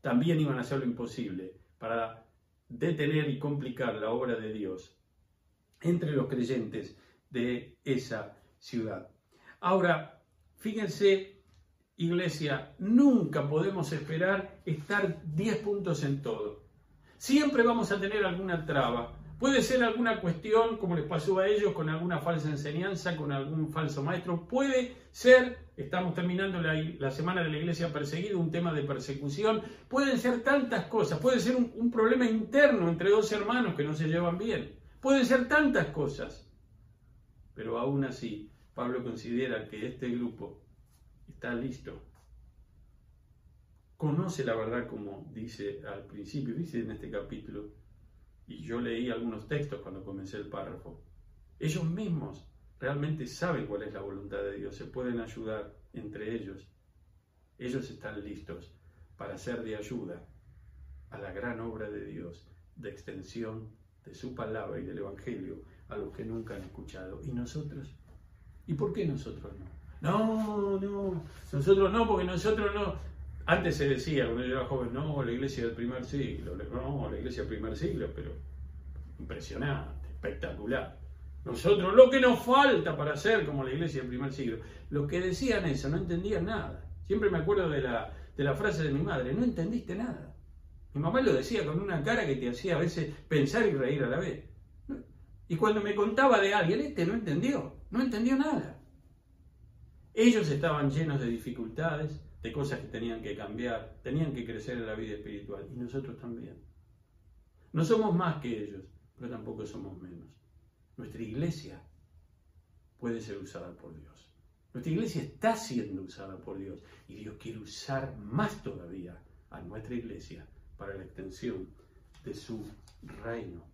también iban a hacer lo imposible para detener y complicar la obra de Dios entre los creyentes de esa ciudad. Ahora, fíjense, iglesia, nunca podemos esperar estar 10 puntos en todo. Siempre vamos a tener alguna traba, Puede ser alguna cuestión, como les pasó a ellos, con alguna falsa enseñanza, con algún falso maestro. Puede ser, estamos terminando la, semana de la iglesia perseguida, un tema de persecución. Pueden ser tantas cosas. Puede ser un, un problema interno entre dos hermanos que no se llevan bien. Pueden ser tantas cosas. Pero aún así, Pablo considera que este grupo está listo conoce la verdad como dice al principio, dice en este capítulo, y yo leí algunos textos cuando comencé el párrafo, ellos mismos realmente saben cuál es la voluntad de Dios, se pueden ayudar entre ellos. Ellos están listos para ser de ayuda a la gran obra de Dios, de extensión de su palabra y del Evangelio a los que nunca han escuchado. ¿Y nosotros? ¿Y por qué nosotros no? No, no, nosotros no, porque nosotros no. Antes se decía, cuando yo era joven, no, la iglesia del primer siglo, no, la iglesia del primer siglo, pero impresionante, espectacular. Nosotros lo que nos falta para ser como la iglesia del primer siglo. Los que decían eso no entendían nada. Siempre me acuerdo de la, de la frase de mi madre, no entendiste nada. Mi mamá lo decía con una cara que te hacía a veces pensar y reír a la vez. Y cuando me contaba de alguien, este no entendió, no entendió nada. Ellos estaban llenos de dificultades, de cosas que tenían que cambiar, tenían que crecer en la vida espiritual, y nosotros también. No somos más que ellos, pero tampoco somos menos. Nuestra iglesia puede ser usada por Dios. Nuestra iglesia está siendo usada por Dios y Dios quiere usar más todavía a nuestra iglesia para la extensión de su reino.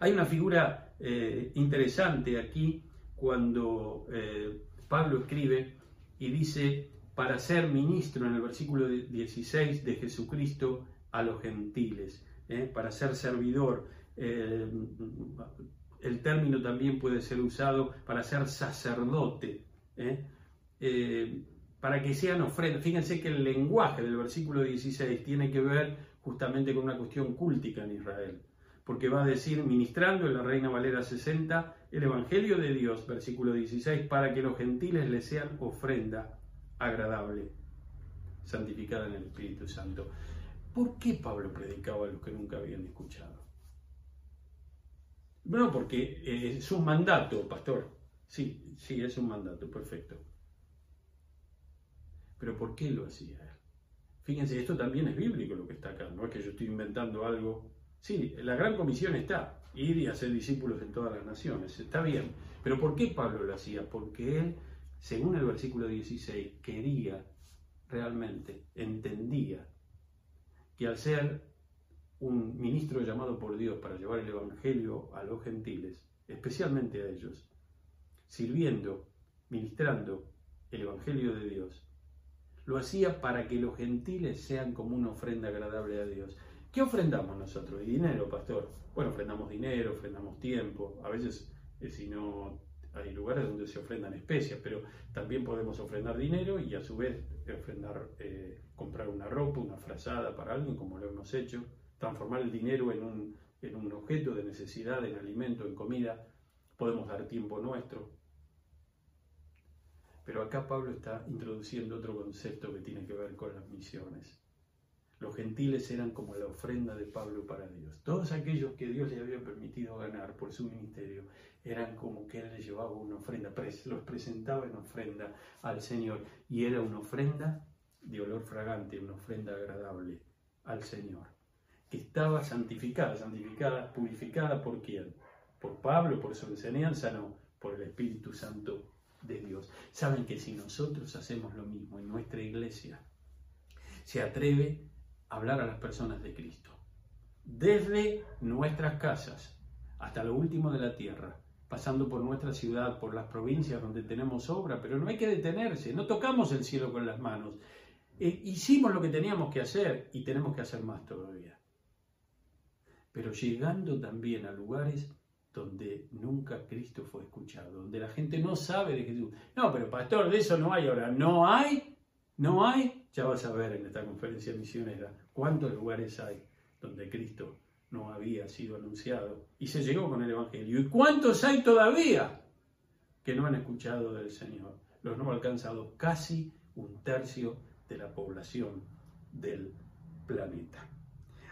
Hay una figura eh, interesante aquí cuando eh, Pablo escribe y dice, para ser ministro en el versículo 16 de Jesucristo a los gentiles, eh, para ser servidor el término también puede ser usado para ser sacerdote, ¿eh? Eh, para que sean ofrendas. Fíjense que el lenguaje del versículo 16 tiene que ver justamente con una cuestión cúltica en Israel, porque va a decir, ministrando en la Reina Valera 60, el Evangelio de Dios, versículo 16, para que los gentiles le sean ofrenda agradable, santificada en el Espíritu Santo. ¿Por qué Pablo predicaba a los que nunca habían escuchado? Bueno, porque es un mandato, pastor. Sí, sí, es un mandato, perfecto. Pero ¿por qué lo hacía él? Fíjense, esto también es bíblico lo que está acá, no es que yo estoy inventando algo. Sí, la gran comisión está, ir y hacer discípulos en todas las naciones, está bien. Pero ¿por qué Pablo lo hacía? Porque él, según el versículo 16, quería realmente, entendía que al ser un ministro llamado por Dios para llevar el Evangelio a los gentiles, especialmente a ellos, sirviendo, ministrando el Evangelio de Dios, lo hacía para que los gentiles sean como una ofrenda agradable a Dios. ¿Qué ofrendamos nosotros? dinero, pastor. Bueno, ofrendamos dinero, ofrendamos tiempo. A veces, eh, si no, hay lugares donde se ofrendan especias, pero también podemos ofrendar dinero y a su vez ofrendar, eh, comprar una ropa, una frazada para alguien, como lo hemos hecho transformar el dinero en un, en un objeto de necesidad, en alimento, en comida, podemos dar tiempo nuestro. Pero acá Pablo está introduciendo otro concepto que tiene que ver con las misiones. Los gentiles eran como la ofrenda de Pablo para Dios. Todos aquellos que Dios le había permitido ganar por su ministerio eran como que él le llevaba una ofrenda, los presentaba en ofrenda al Señor. Y era una ofrenda de olor fragante, una ofrenda agradable al Señor que estaba santificada, santificada, purificada por quién? Por Pablo, por su enseñanza, no, por el Espíritu Santo de Dios. Saben que si nosotros hacemos lo mismo en nuestra iglesia, se atreve a hablar a las personas de Cristo, desde nuestras casas hasta lo último de la tierra, pasando por nuestra ciudad, por las provincias donde tenemos obra, pero no hay que detenerse, no tocamos el cielo con las manos. Eh, hicimos lo que teníamos que hacer y tenemos que hacer más todavía pero llegando también a lugares donde nunca Cristo fue escuchado, donde la gente no sabe de Jesús. No, pero pastor, de eso no hay ahora. No hay, no hay. Ya vas a ver en esta conferencia misionera cuántos lugares hay donde Cristo no había sido anunciado y se llegó con el Evangelio. ¿Y cuántos hay todavía que no han escuchado del Señor? Los no alcanzado casi un tercio de la población del planeta.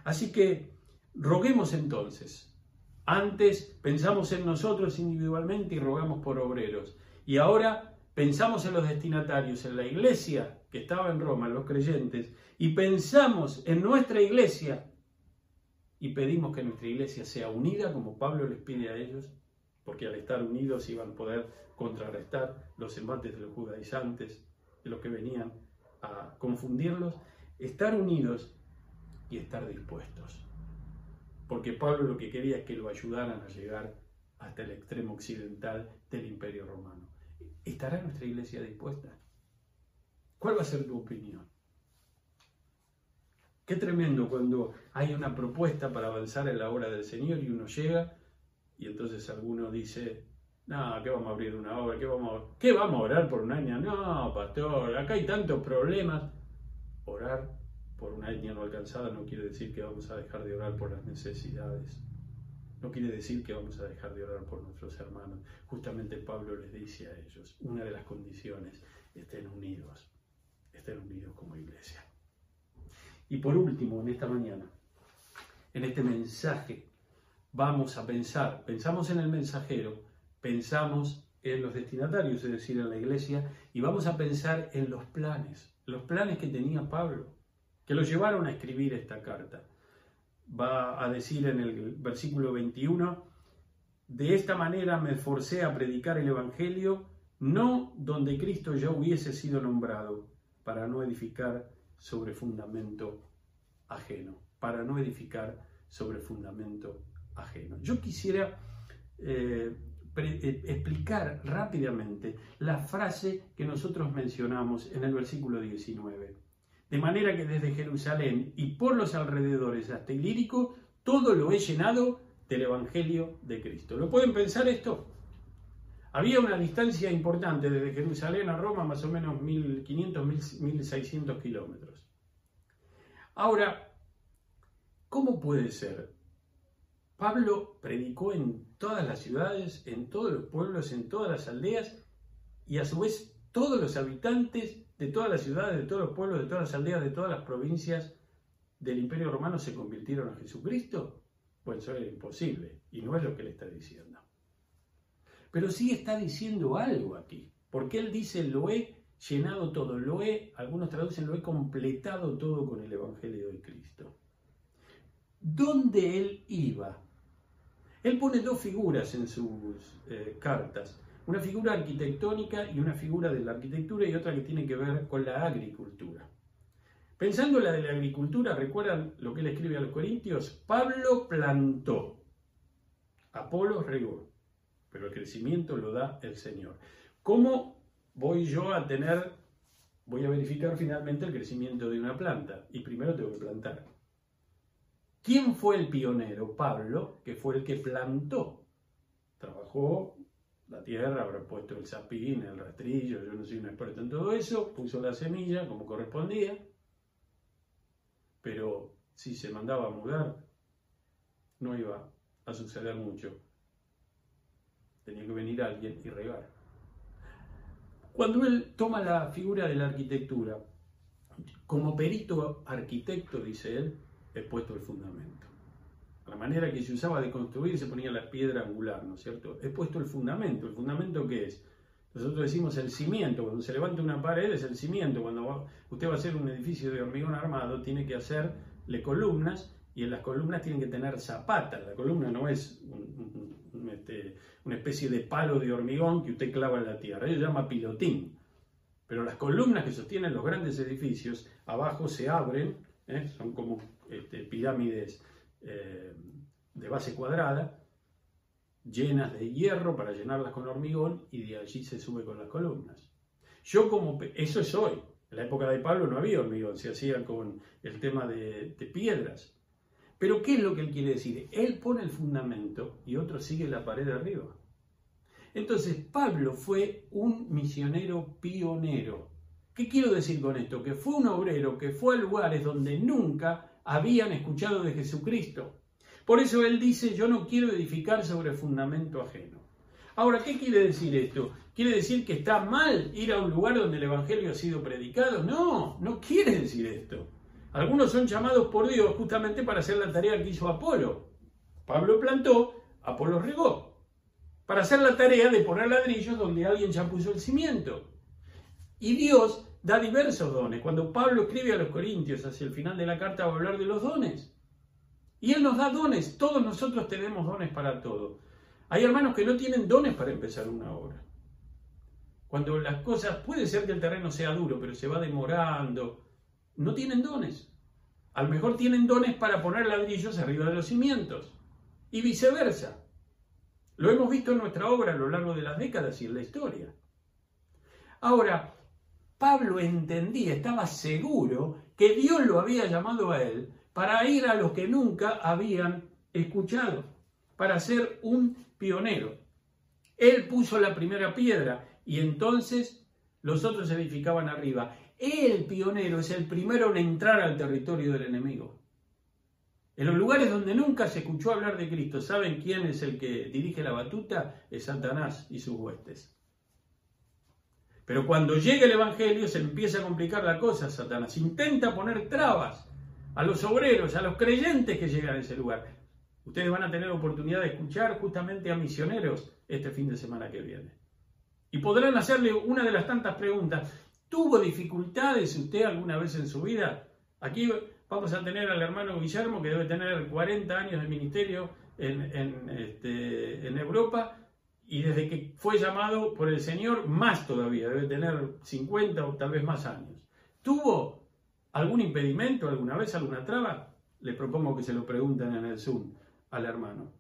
Así que Roguemos entonces. Antes pensamos en nosotros individualmente y rogamos por obreros. Y ahora pensamos en los destinatarios, en la iglesia que estaba en Roma, los creyentes, y pensamos en nuestra iglesia y pedimos que nuestra iglesia sea unida como Pablo les pide a ellos, porque al estar unidos iban a poder contrarrestar los embates de los judaizantes, de los que venían a confundirlos. estar unidos y estar dispuestos. Porque Pablo lo que quería es que lo ayudaran a llegar hasta el extremo occidental del imperio romano. ¿Estará nuestra iglesia dispuesta? ¿Cuál va a ser tu opinión? Qué tremendo cuando hay una propuesta para avanzar en la obra del Señor y uno llega y entonces alguno dice, no, ¿qué vamos a abrir una obra? ¿Qué vamos a, ¿Qué vamos a orar por un año? No, pastor, acá hay tantos problemas. Orar por una etnia no alcanzada no quiere decir que vamos a dejar de orar por las necesidades. No quiere decir que vamos a dejar de orar por nuestros hermanos. Justamente Pablo les dice a ellos, una de las condiciones, estén unidos, estén unidos como iglesia. Y por último, en esta mañana, en este mensaje, vamos a pensar, pensamos en el mensajero, pensamos en los destinatarios, es decir, en la iglesia, y vamos a pensar en los planes, los planes que tenía Pablo, que lo llevaron a escribir esta carta. Va a decir en el versículo 21, de esta manera me esforcé a predicar el Evangelio, no donde Cristo ya hubiese sido nombrado, para no edificar sobre fundamento ajeno, para no edificar sobre fundamento ajeno. Yo quisiera eh, eh, explicar rápidamente la frase que nosotros mencionamos en el versículo 19 de manera que desde Jerusalén y por los alrededores hasta Ilírico, todo lo he llenado del Evangelio de Cristo. ¿Lo pueden pensar esto? Había una distancia importante desde Jerusalén a Roma, más o menos 1500, 1600 kilómetros. Ahora, ¿cómo puede ser? Pablo predicó en todas las ciudades, en todos los pueblos, en todas las aldeas, y a su vez todos los habitantes de todas las ciudades, de todos los pueblos, de todas las aldeas, de todas las provincias del Imperio Romano se convirtieron a Jesucristo? Pues eso era imposible y no es lo que él está diciendo. Pero sí está diciendo algo aquí, porque él dice lo he llenado todo, lo he, algunos traducen lo he completado todo con el Evangelio de Cristo. ¿Dónde él iba? Él pone dos figuras en sus eh, cartas una figura arquitectónica y una figura de la arquitectura y otra que tiene que ver con la agricultura. Pensando en la de la agricultura, recuerdan lo que él escribe a los Corintios, Pablo plantó, Apolo regó, pero el crecimiento lo da el Señor. ¿Cómo voy yo a tener, voy a verificar finalmente el crecimiento de una planta? Y primero tengo que plantar. ¿Quién fue el pionero? Pablo, que fue el que plantó. Trabajó la tierra, habrá puesto el zapín, el rastrillo, yo no soy un experto en todo eso, puso la semilla como correspondía, pero si se mandaba a mudar, no iba a suceder mucho. Tenía que venir alguien y regar. Cuando él toma la figura de la arquitectura, como perito arquitecto, dice él, he puesto el fundamento la manera que se usaba de construir se ponía la piedra angular, ¿no es cierto? He puesto el fundamento. ¿El fundamento qué es? Nosotros decimos el cimiento. Cuando se levanta una pared es el cimiento. Cuando usted va a hacer un edificio de hormigón armado, tiene que hacerle columnas y en las columnas tienen que tener zapatas. La columna no es este, una especie de palo de hormigón que usted clava en la tierra. Eso se llama pilotín. Pero las columnas que sostienen los grandes edificios, abajo se abren, ¿eh? son como este, pirámides eh, de base cuadrada, llenas de hierro para llenarlas con hormigón y de allí se sube con las columnas. Yo como, eso es hoy, en la época de Pablo no había hormigón, se hacía con el tema de, de piedras. Pero ¿qué es lo que él quiere decir? Él pone el fundamento y otro sigue la pared de arriba. Entonces Pablo fue un misionero pionero. ¿Qué quiero decir con esto? Que fue un obrero que fue a lugares donde nunca habían escuchado de Jesucristo. Por eso él dice, yo no quiero edificar sobre fundamento ajeno. Ahora, ¿qué quiere decir esto? ¿Quiere decir que está mal ir a un lugar donde el Evangelio ha sido predicado? No, no quiere decir esto. Algunos son llamados por Dios justamente para hacer la tarea que hizo Apolo. Pablo plantó, Apolo regó. Para hacer la tarea de poner ladrillos donde alguien ya puso el cimiento. Y Dios da diversos dones. Cuando Pablo escribe a los Corintios hacia el final de la carta va a hablar de los dones. Y Él nos da dones. Todos nosotros tenemos dones para todo. Hay hermanos que no tienen dones para empezar una obra. Cuando las cosas, puede ser que el terreno sea duro, pero se va demorando. no tienen dones. A lo mejor tienen dones para poner ladrillos arriba de los cimientos y viceversa. Lo hemos visto en nuestra obra a lo largo de las décadas y en la historia. Ahora, Pablo entendía, estaba seguro que Dios lo había llamado a él para ir a los que nunca habían escuchado, para ser un pionero. Él puso la primera piedra y entonces los otros edificaban arriba. El pionero es el primero en entrar al territorio del enemigo. En los lugares donde nunca se escuchó hablar de Cristo, ¿saben quién es el que dirige la batuta? Es Satanás y sus huestes. Pero cuando llega el Evangelio se empieza a complicar la cosa, Satanás. Intenta poner trabas a los obreros, a los creyentes que llegan a ese lugar. Ustedes van a tener oportunidad de escuchar justamente a misioneros este fin de semana que viene. Y podrán hacerle una de las tantas preguntas. ¿Tuvo dificultades usted alguna vez en su vida? Aquí vamos a tener al hermano Guillermo, que debe tener 40 años de ministerio en, este, en Europa, y desde que fue llamado por el Señor, más todavía, debe tener 50 o tal vez más años. ¿Tuvo algún impedimento alguna vez, alguna traba? Le propongo que se lo pregunten en el Zoom al hermano.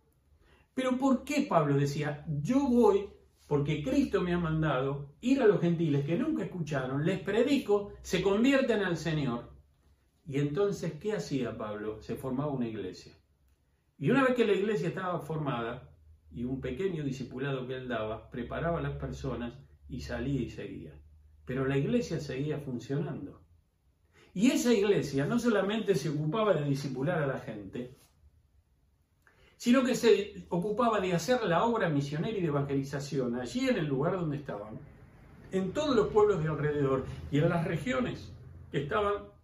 Pero ¿por qué Pablo decía, yo voy porque Cristo me ha mandado ir a los gentiles que nunca escucharon, les predico, se convierten al Señor? Y entonces, ¿qué hacía Pablo? Se formaba una iglesia. Y una vez que la iglesia estaba formada, y un pequeño discipulado que él daba, preparaba a las personas y salía y seguía. Pero la iglesia seguía funcionando. Y esa iglesia no solamente se ocupaba de discipular a la gente, sino que se ocupaba de hacer la obra misionera y de evangelización allí en el lugar donde estaban, en todos los pueblos de alrededor y en las regiones que estaban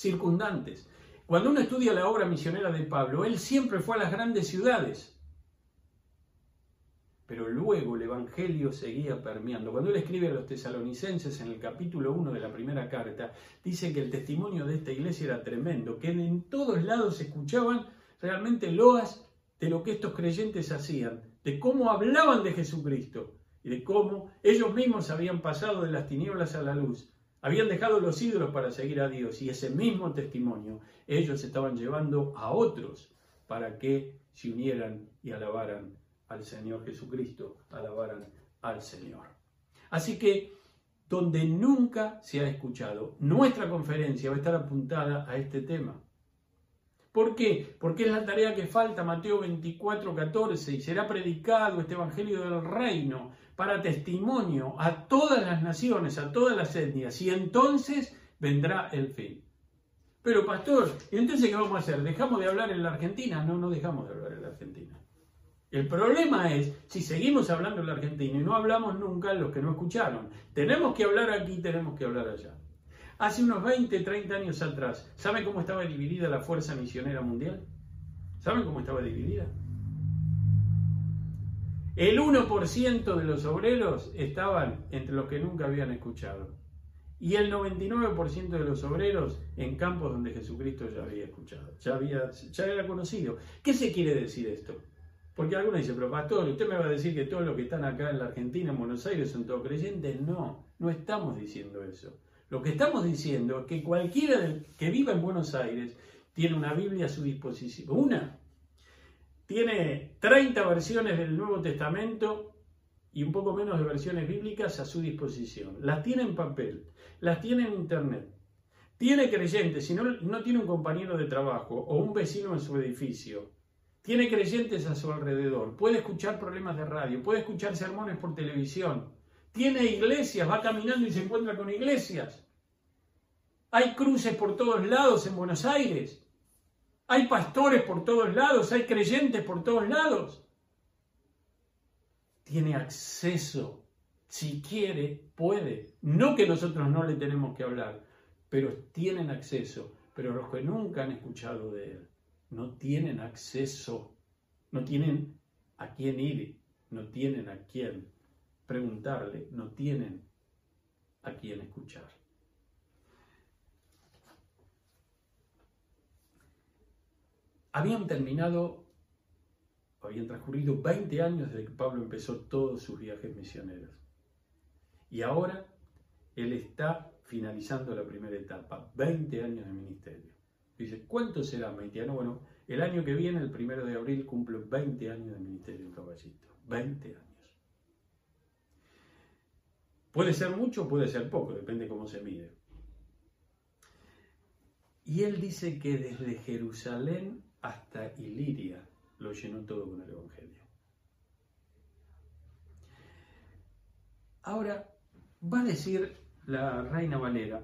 circundantes. Cuando uno estudia la obra misionera de Pablo, él siempre fue a las grandes ciudades, pero luego el Evangelio seguía permeando. Cuando él escribe a los tesalonicenses en el capítulo 1 de la primera carta, dice que el testimonio de esta iglesia era tremendo, que en todos lados escuchaban realmente loas de lo que estos creyentes hacían, de cómo hablaban de Jesucristo y de cómo ellos mismos habían pasado de las tinieblas a la luz, habían dejado los ídolos para seguir a Dios y ese mismo testimonio ellos estaban llevando a otros para que se unieran y alabaran al Señor Jesucristo, alabaran al Señor. Así que donde nunca se ha escuchado, nuestra conferencia va a estar apuntada a este tema. ¿Por qué? Porque es la tarea que falta, Mateo 24, 14, y será predicado este Evangelio del Reino para testimonio a todas las naciones, a todas las etnias, y entonces vendrá el fin. Pero pastor, ¿y entonces qué vamos a hacer? ¿Dejamos de hablar en la Argentina? No, no dejamos de hablar en la Argentina. El problema es si seguimos hablando en la Argentina y no hablamos nunca los que no escucharon. Tenemos que hablar aquí, tenemos que hablar allá. Hace unos 20, 30 años atrás, ¿saben cómo estaba dividida la Fuerza Misionera Mundial? ¿Saben cómo estaba dividida? El 1% de los obreros estaban entre los que nunca habían escuchado. Y el 99% de los obreros en campos donde Jesucristo ya había escuchado, ya, había, ya era conocido. ¿Qué se quiere decir esto? Porque algunos dicen, pero pastor, ¿usted me va a decir que todos los que están acá en la Argentina, en Buenos Aires, son todos creyentes? No, no estamos diciendo eso. Lo que estamos diciendo es que cualquiera que viva en Buenos Aires tiene una Biblia a su disposición. Una. Tiene 30 versiones del Nuevo Testamento y un poco menos de versiones bíblicas a su disposición. Las tiene en papel, las tiene en internet. Tiene creyentes, si no, no tiene un compañero de trabajo o un vecino en su edificio tiene creyentes a su alrededor, puede escuchar problemas de radio, puede escuchar sermones por televisión, tiene iglesias, va caminando y se encuentra con iglesias. Hay cruces por todos lados en Buenos Aires. Hay pastores por todos lados, hay creyentes por todos lados. Tiene acceso, si quiere, puede. No que nosotros no le tenemos que hablar, pero tienen acceso. Pero los que nunca han escuchado de él no tienen acceso, no tienen a quién ir, no tienen a quién preguntarle, no tienen a quién escuchar. Habían terminado, habían transcurrido 20 años desde que Pablo empezó todos sus viajes misioneros. Y ahora él está finalizando la primera etapa, 20 años de ministerio. Dice, ¿cuánto será 20 años? Bueno, el año que viene, el primero de abril, cumplo 20 años de ministerio en Caballito. 20 años. Puede ser mucho, puede ser poco, depende cómo se mide. Y él dice que desde Jerusalén hasta Iliria lo llenó todo con el Evangelio. Ahora, va a decir la reina Valera,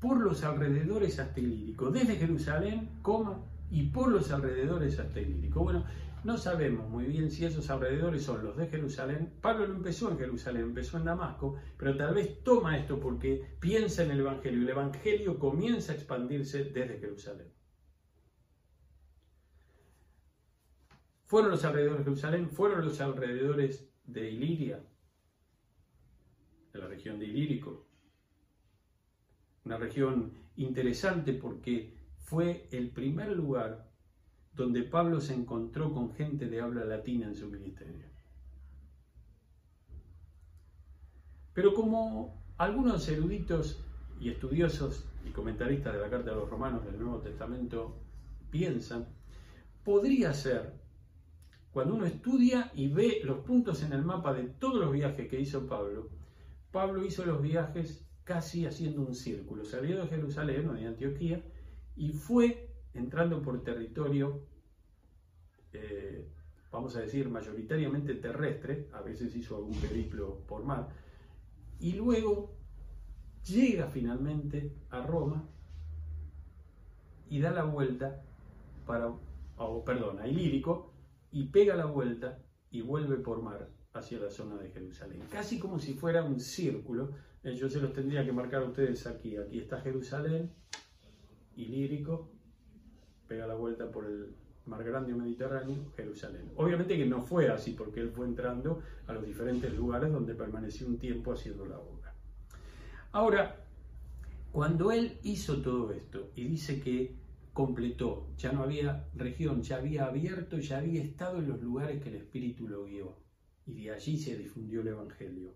por los alrededores hasta Ilírico, desde Jerusalén, coma, y por los alrededores hasta Ilírico. Bueno, no sabemos muy bien si esos alrededores son los de Jerusalén. Pablo no empezó en Jerusalén, empezó en Damasco, pero tal vez toma esto porque piensa en el Evangelio y el Evangelio comienza a expandirse desde Jerusalén. Fueron los alrededores de Jerusalén, fueron los alrededores de Iliria, de la región de Ilírico. Una región interesante porque fue el primer lugar donde Pablo se encontró con gente de habla latina en su ministerio. Pero como algunos eruditos y estudiosos y comentaristas de la Carta de los Romanos del Nuevo Testamento piensan, podría ser, cuando uno estudia y ve los puntos en el mapa de todos los viajes que hizo Pablo, Pablo hizo los viajes casi haciendo un círculo. Salió de Jerusalén o de Antioquía y fue entrando por territorio, eh, vamos a decir, mayoritariamente terrestre, a veces hizo algún periplo por mar, y luego llega finalmente a Roma y da la vuelta para, perdón, a Ilírico, y pega la vuelta y vuelve por mar hacia la zona de Jerusalén. Casi como si fuera un círculo. Eh, yo se los tendría que marcar a ustedes aquí. Aquí está Jerusalén, Ilírico, pega la vuelta por el Mar Grande Mediterráneo, Jerusalén. Obviamente que no fue así porque él fue entrando a los diferentes lugares donde permaneció un tiempo haciendo la obra. Ahora, cuando él hizo todo esto y dice que completó, ya no había región, ya había abierto, ya había estado en los lugares que el Espíritu lo guió y de allí se difundió el Evangelio.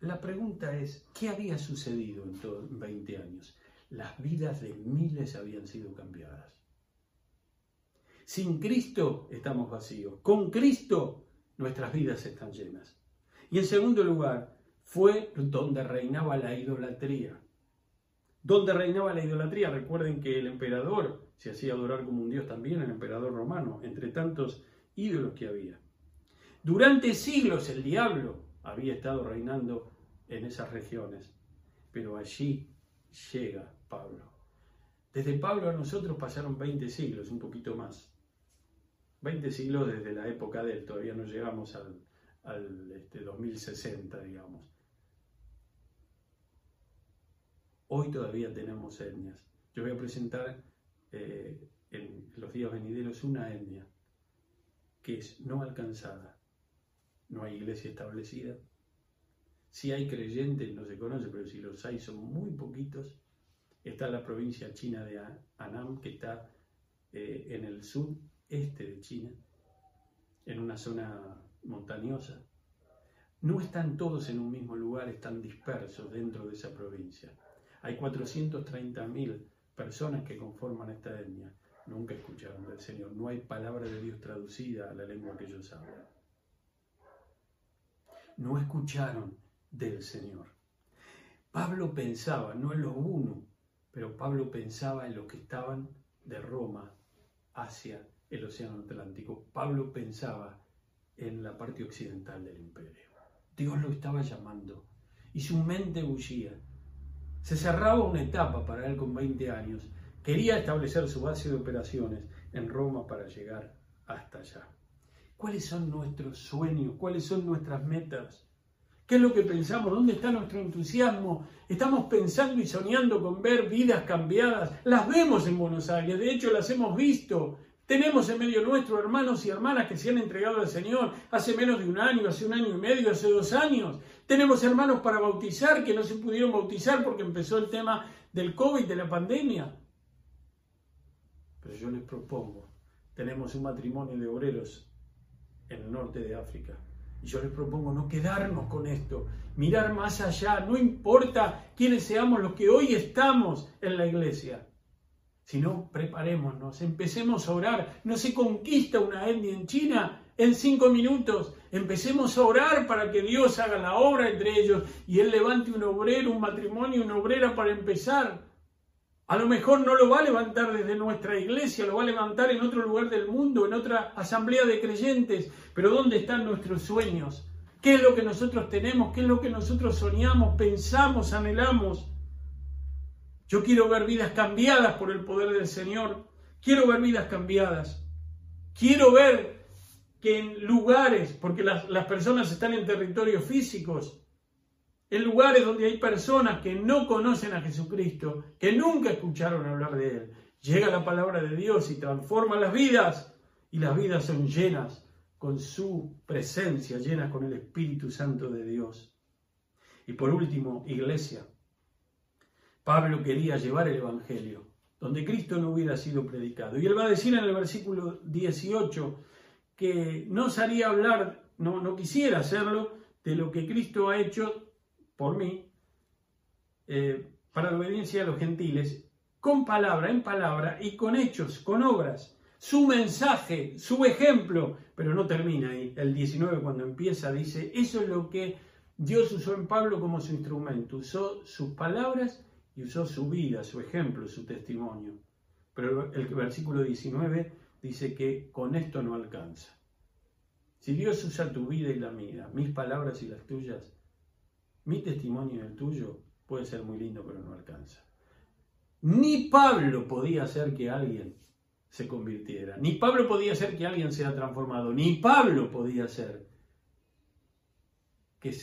La pregunta es, ¿qué había sucedido en todos 20 años? las vidas de miles habían sido cambiadas. Sin Cristo estamos vacíos. Con Cristo nuestras vidas están llenas. Y en segundo lugar, fue donde reinaba la idolatría. Donde reinaba la idolatría, recuerden que el emperador se hacía adorar como un dios también, el emperador romano, entre tantos ídolos que había. Durante siglos el diablo había estado reinando en esas regiones, pero allí llega Pablo. Desde Pablo a nosotros pasaron 20 siglos, un poquito más. 20 siglos desde la época de él, todavía no llegamos al, al este, 2060, digamos. Hoy todavía tenemos etnias. Yo voy a presentar eh, en los días venideros una etnia que es no alcanzada. No hay iglesia establecida. Si hay creyentes, no se conoce, pero si los hay son muy poquitos está la provincia china de Annam, que está eh, en el sudeste de China, en una zona montañosa. No están todos en un mismo lugar, están dispersos dentro de esa provincia. Hay 430.000 personas que conforman esta etnia. Nunca escucharon del Señor. No hay palabra de Dios traducida a la lengua que ellos hablan. No escucharon del Señor. Pablo pensaba no en los uno, pero Pablo pensaba en los que estaban de Roma hacia el Océano Atlántico. Pablo pensaba en la parte occidental del imperio. Dios lo estaba llamando y su mente bullía. Se cerraba una etapa para él con 20 años. Quería establecer su base de operaciones en Roma para llegar hasta allá. ¿Cuáles son nuestros sueños? ¿Cuáles son nuestras metas? ¿Qué es lo que pensamos? ¿Dónde está nuestro entusiasmo? Estamos pensando y soñando con ver vidas cambiadas. Las vemos en Buenos Aires, de hecho las hemos visto. Tenemos en medio nuestro hermanos y hermanas que se han entregado al Señor hace menos de un año, hace un año y medio, hace dos años. Tenemos hermanos para bautizar que no se pudieron bautizar porque empezó el tema del COVID, de la pandemia. Pero yo les propongo, tenemos un matrimonio de obreros en el norte de África Y yo les propongo no quedarnos con esto, mirar más allá, no importa quiénes seamos los que hoy estamos en la iglesia, sino preparémonos, empecemos a orar. No se conquista una etnia en China en cinco minutos. Empecemos a orar para que Dios haga la obra entre ellos y Él levante un obrero, un matrimonio, una obrera para empezar. A lo mejor no lo va a levantar desde nuestra iglesia, lo va a levantar en otro lugar del mundo, en otra asamblea de creyentes. Pero ¿dónde están nuestros sueños? ¿Qué es lo que nosotros tenemos? ¿Qué es lo que nosotros soñamos, pensamos, anhelamos? Yo quiero ver vidas cambiadas por el poder del Señor. Quiero ver vidas cambiadas. Quiero ver que en lugares, porque las, las personas están en territorios físicos, en lugares donde hay personas que no conocen a Jesucristo, que nunca escucharon hablar de Él, llega la palabra de Dios y transforma las vidas, y las vidas son llenas con su presencia, llenas con el Espíritu Santo de Dios. Y por último, iglesia, Pablo quería llevar el Evangelio, donde Cristo no hubiera sido predicado. Y él va a decir en el versículo 18, que no salía hablar, no, no quisiera hacerlo, de lo que Cristo ha hecho por mí eh, para la obediencia a los gentiles, con palabra, en palabra y con hechos, con obras. Su mensaje, su ejemplo, pero no termina ahí. El 19 cuando empieza dice, eso es lo que Dios usó en Pablo como su instrumento, usó sus palabras y usó su vida, su ejemplo, su testimonio. Pero el versículo 19 dice que con esto no alcanza. Si Dios usa tu vida y la mía, mis palabras y las tuyas, mi testimonio y el tuyo puede ser muy lindo, pero no alcanza. Ni Pablo podía hacer que alguien se convirtiera, ni Pablo podía hacer que alguien sea transformado, ni Pablo podía hacer que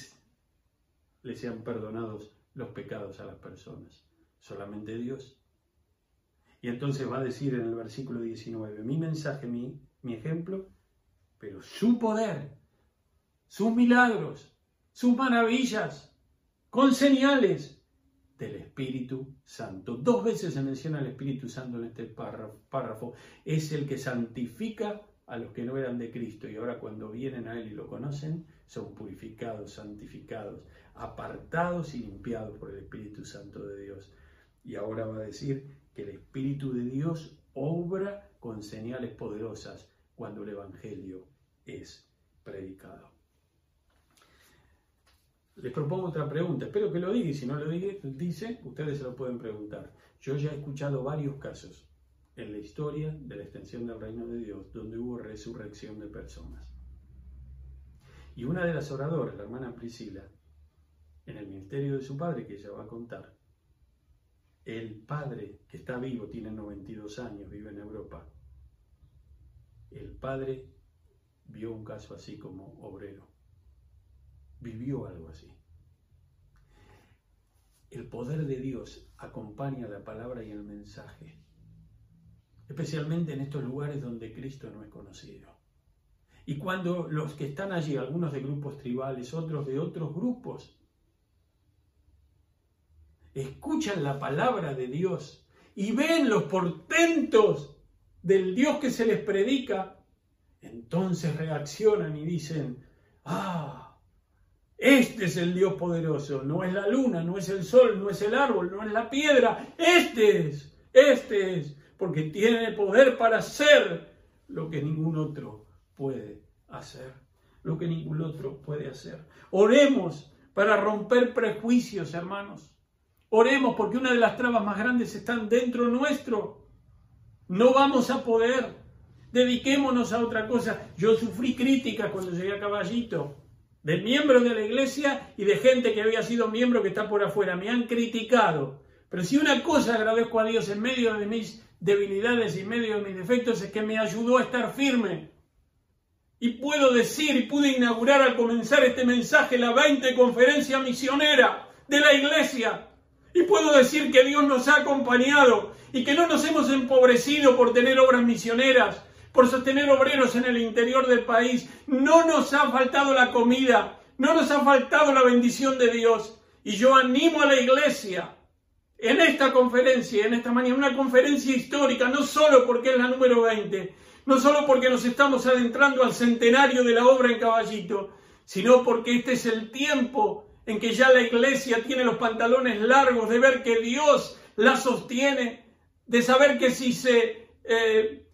le sean perdonados los pecados a las personas. Solamente Dios. Y entonces va a decir en el versículo 19, mi mensaje, mi, mi ejemplo, pero su poder, sus milagros, sus maravillas, con señales del Espíritu Santo. Dos veces se menciona el Espíritu Santo en este párrafo. Es el que santifica a los que no eran de Cristo y ahora cuando vienen a Él y lo conocen, son purificados, santificados, apartados y limpiados por el Espíritu Santo de Dios. Y ahora va a decir que el Espíritu de Dios obra con señales poderosas cuando el Evangelio es predicado. Les propongo otra pregunta, espero que lo diga y si no lo dice, ustedes se lo pueden preguntar. Yo ya he escuchado varios casos en la historia de la extensión del reino de Dios donde hubo resurrección de personas. Y una de las oradoras, la hermana Priscila, en el ministerio de su padre, que ella va a contar, el padre que está vivo, tiene 92 años, vive en Europa, el padre vio un caso así como obrero. Vivió algo así. El poder de Dios acompaña la palabra y el mensaje, especialmente en estos lugares donde Cristo no es conocido. Y cuando los que están allí, algunos de grupos tribales, otros de otros grupos, escuchan la palabra de Dios y ven los portentos del Dios que se les predica, entonces reaccionan y dicen, ah, este es el Dios poderoso, no es la luna, no es el sol, no es el árbol, no es la piedra, este es, este es, porque tiene poder para hacer lo que ningún otro puede hacer, lo que ningún otro puede hacer. Oremos para romper prejuicios, hermanos. Oremos porque una de las trabas más grandes están dentro nuestro. No vamos a poder dediquémonos a otra cosa. Yo sufrí críticas cuando llegué a Caballito, de miembros de la iglesia y de gente que había sido miembro que está por afuera. Me han criticado. Pero si una cosa agradezco a Dios en medio de mis debilidades y en medio de mis defectos es que me ayudó a estar firme. Y puedo decir y pude inaugurar al comenzar este mensaje la 20 conferencia misionera de la iglesia. Y puedo decir que Dios nos ha acompañado y que no nos hemos empobrecido por tener obras misioneras, por sostener obreros en el interior del país. No nos ha faltado la comida, no nos ha faltado la bendición de Dios. Y yo animo a la iglesia en esta conferencia, en esta mañana, una conferencia histórica, no solo porque es la número 20, no solo porque nos estamos adentrando al centenario de la obra en Caballito, sino porque este es el tiempo en que ya la iglesia tiene los pantalones largos, de ver que Dios la sostiene, de saber que si se eh,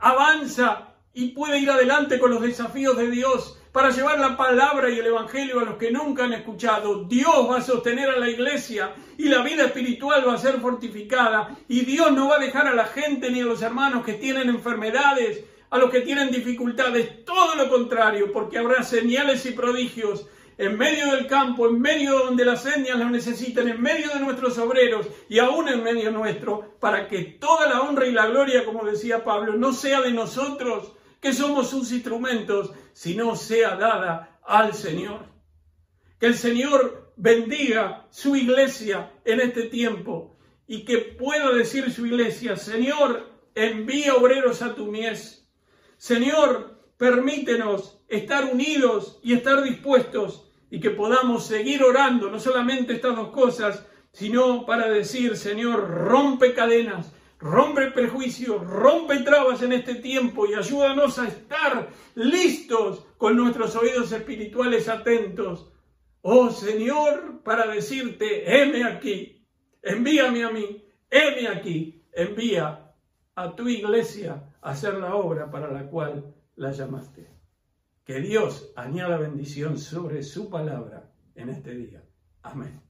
avanza y puede ir adelante con los desafíos de Dios para llevar la palabra y el Evangelio a los que nunca han escuchado, Dios va a sostener a la iglesia y la vida espiritual va a ser fortificada y Dios no va a dejar a la gente ni a los hermanos que tienen enfermedades, a los que tienen dificultades, todo lo contrario, porque habrá señales y prodigios en medio del campo, en medio donde las señas las necesitan, en medio de nuestros obreros y aún en medio nuestro, para que toda la honra y la gloria, como decía Pablo, no sea de nosotros, que somos sus instrumentos, sino sea dada al Señor. Que el Señor bendiga su iglesia en este tiempo y que pueda decir su iglesia, Señor, envía obreros a tu mies. Señor, permítenos estar unidos y estar dispuestos y que podamos seguir orando, no solamente estas dos cosas, sino para decir, Señor, rompe cadenas, rompe prejuicios, rompe trabas en este tiempo y ayúdanos a estar listos con nuestros oídos espirituales atentos. Oh Señor, para decirte, heme aquí, envíame a mí, heme aquí, envía a tu iglesia a hacer la obra para la cual la llamaste. Que Dios añada bendición sobre su palabra en este día. Amén.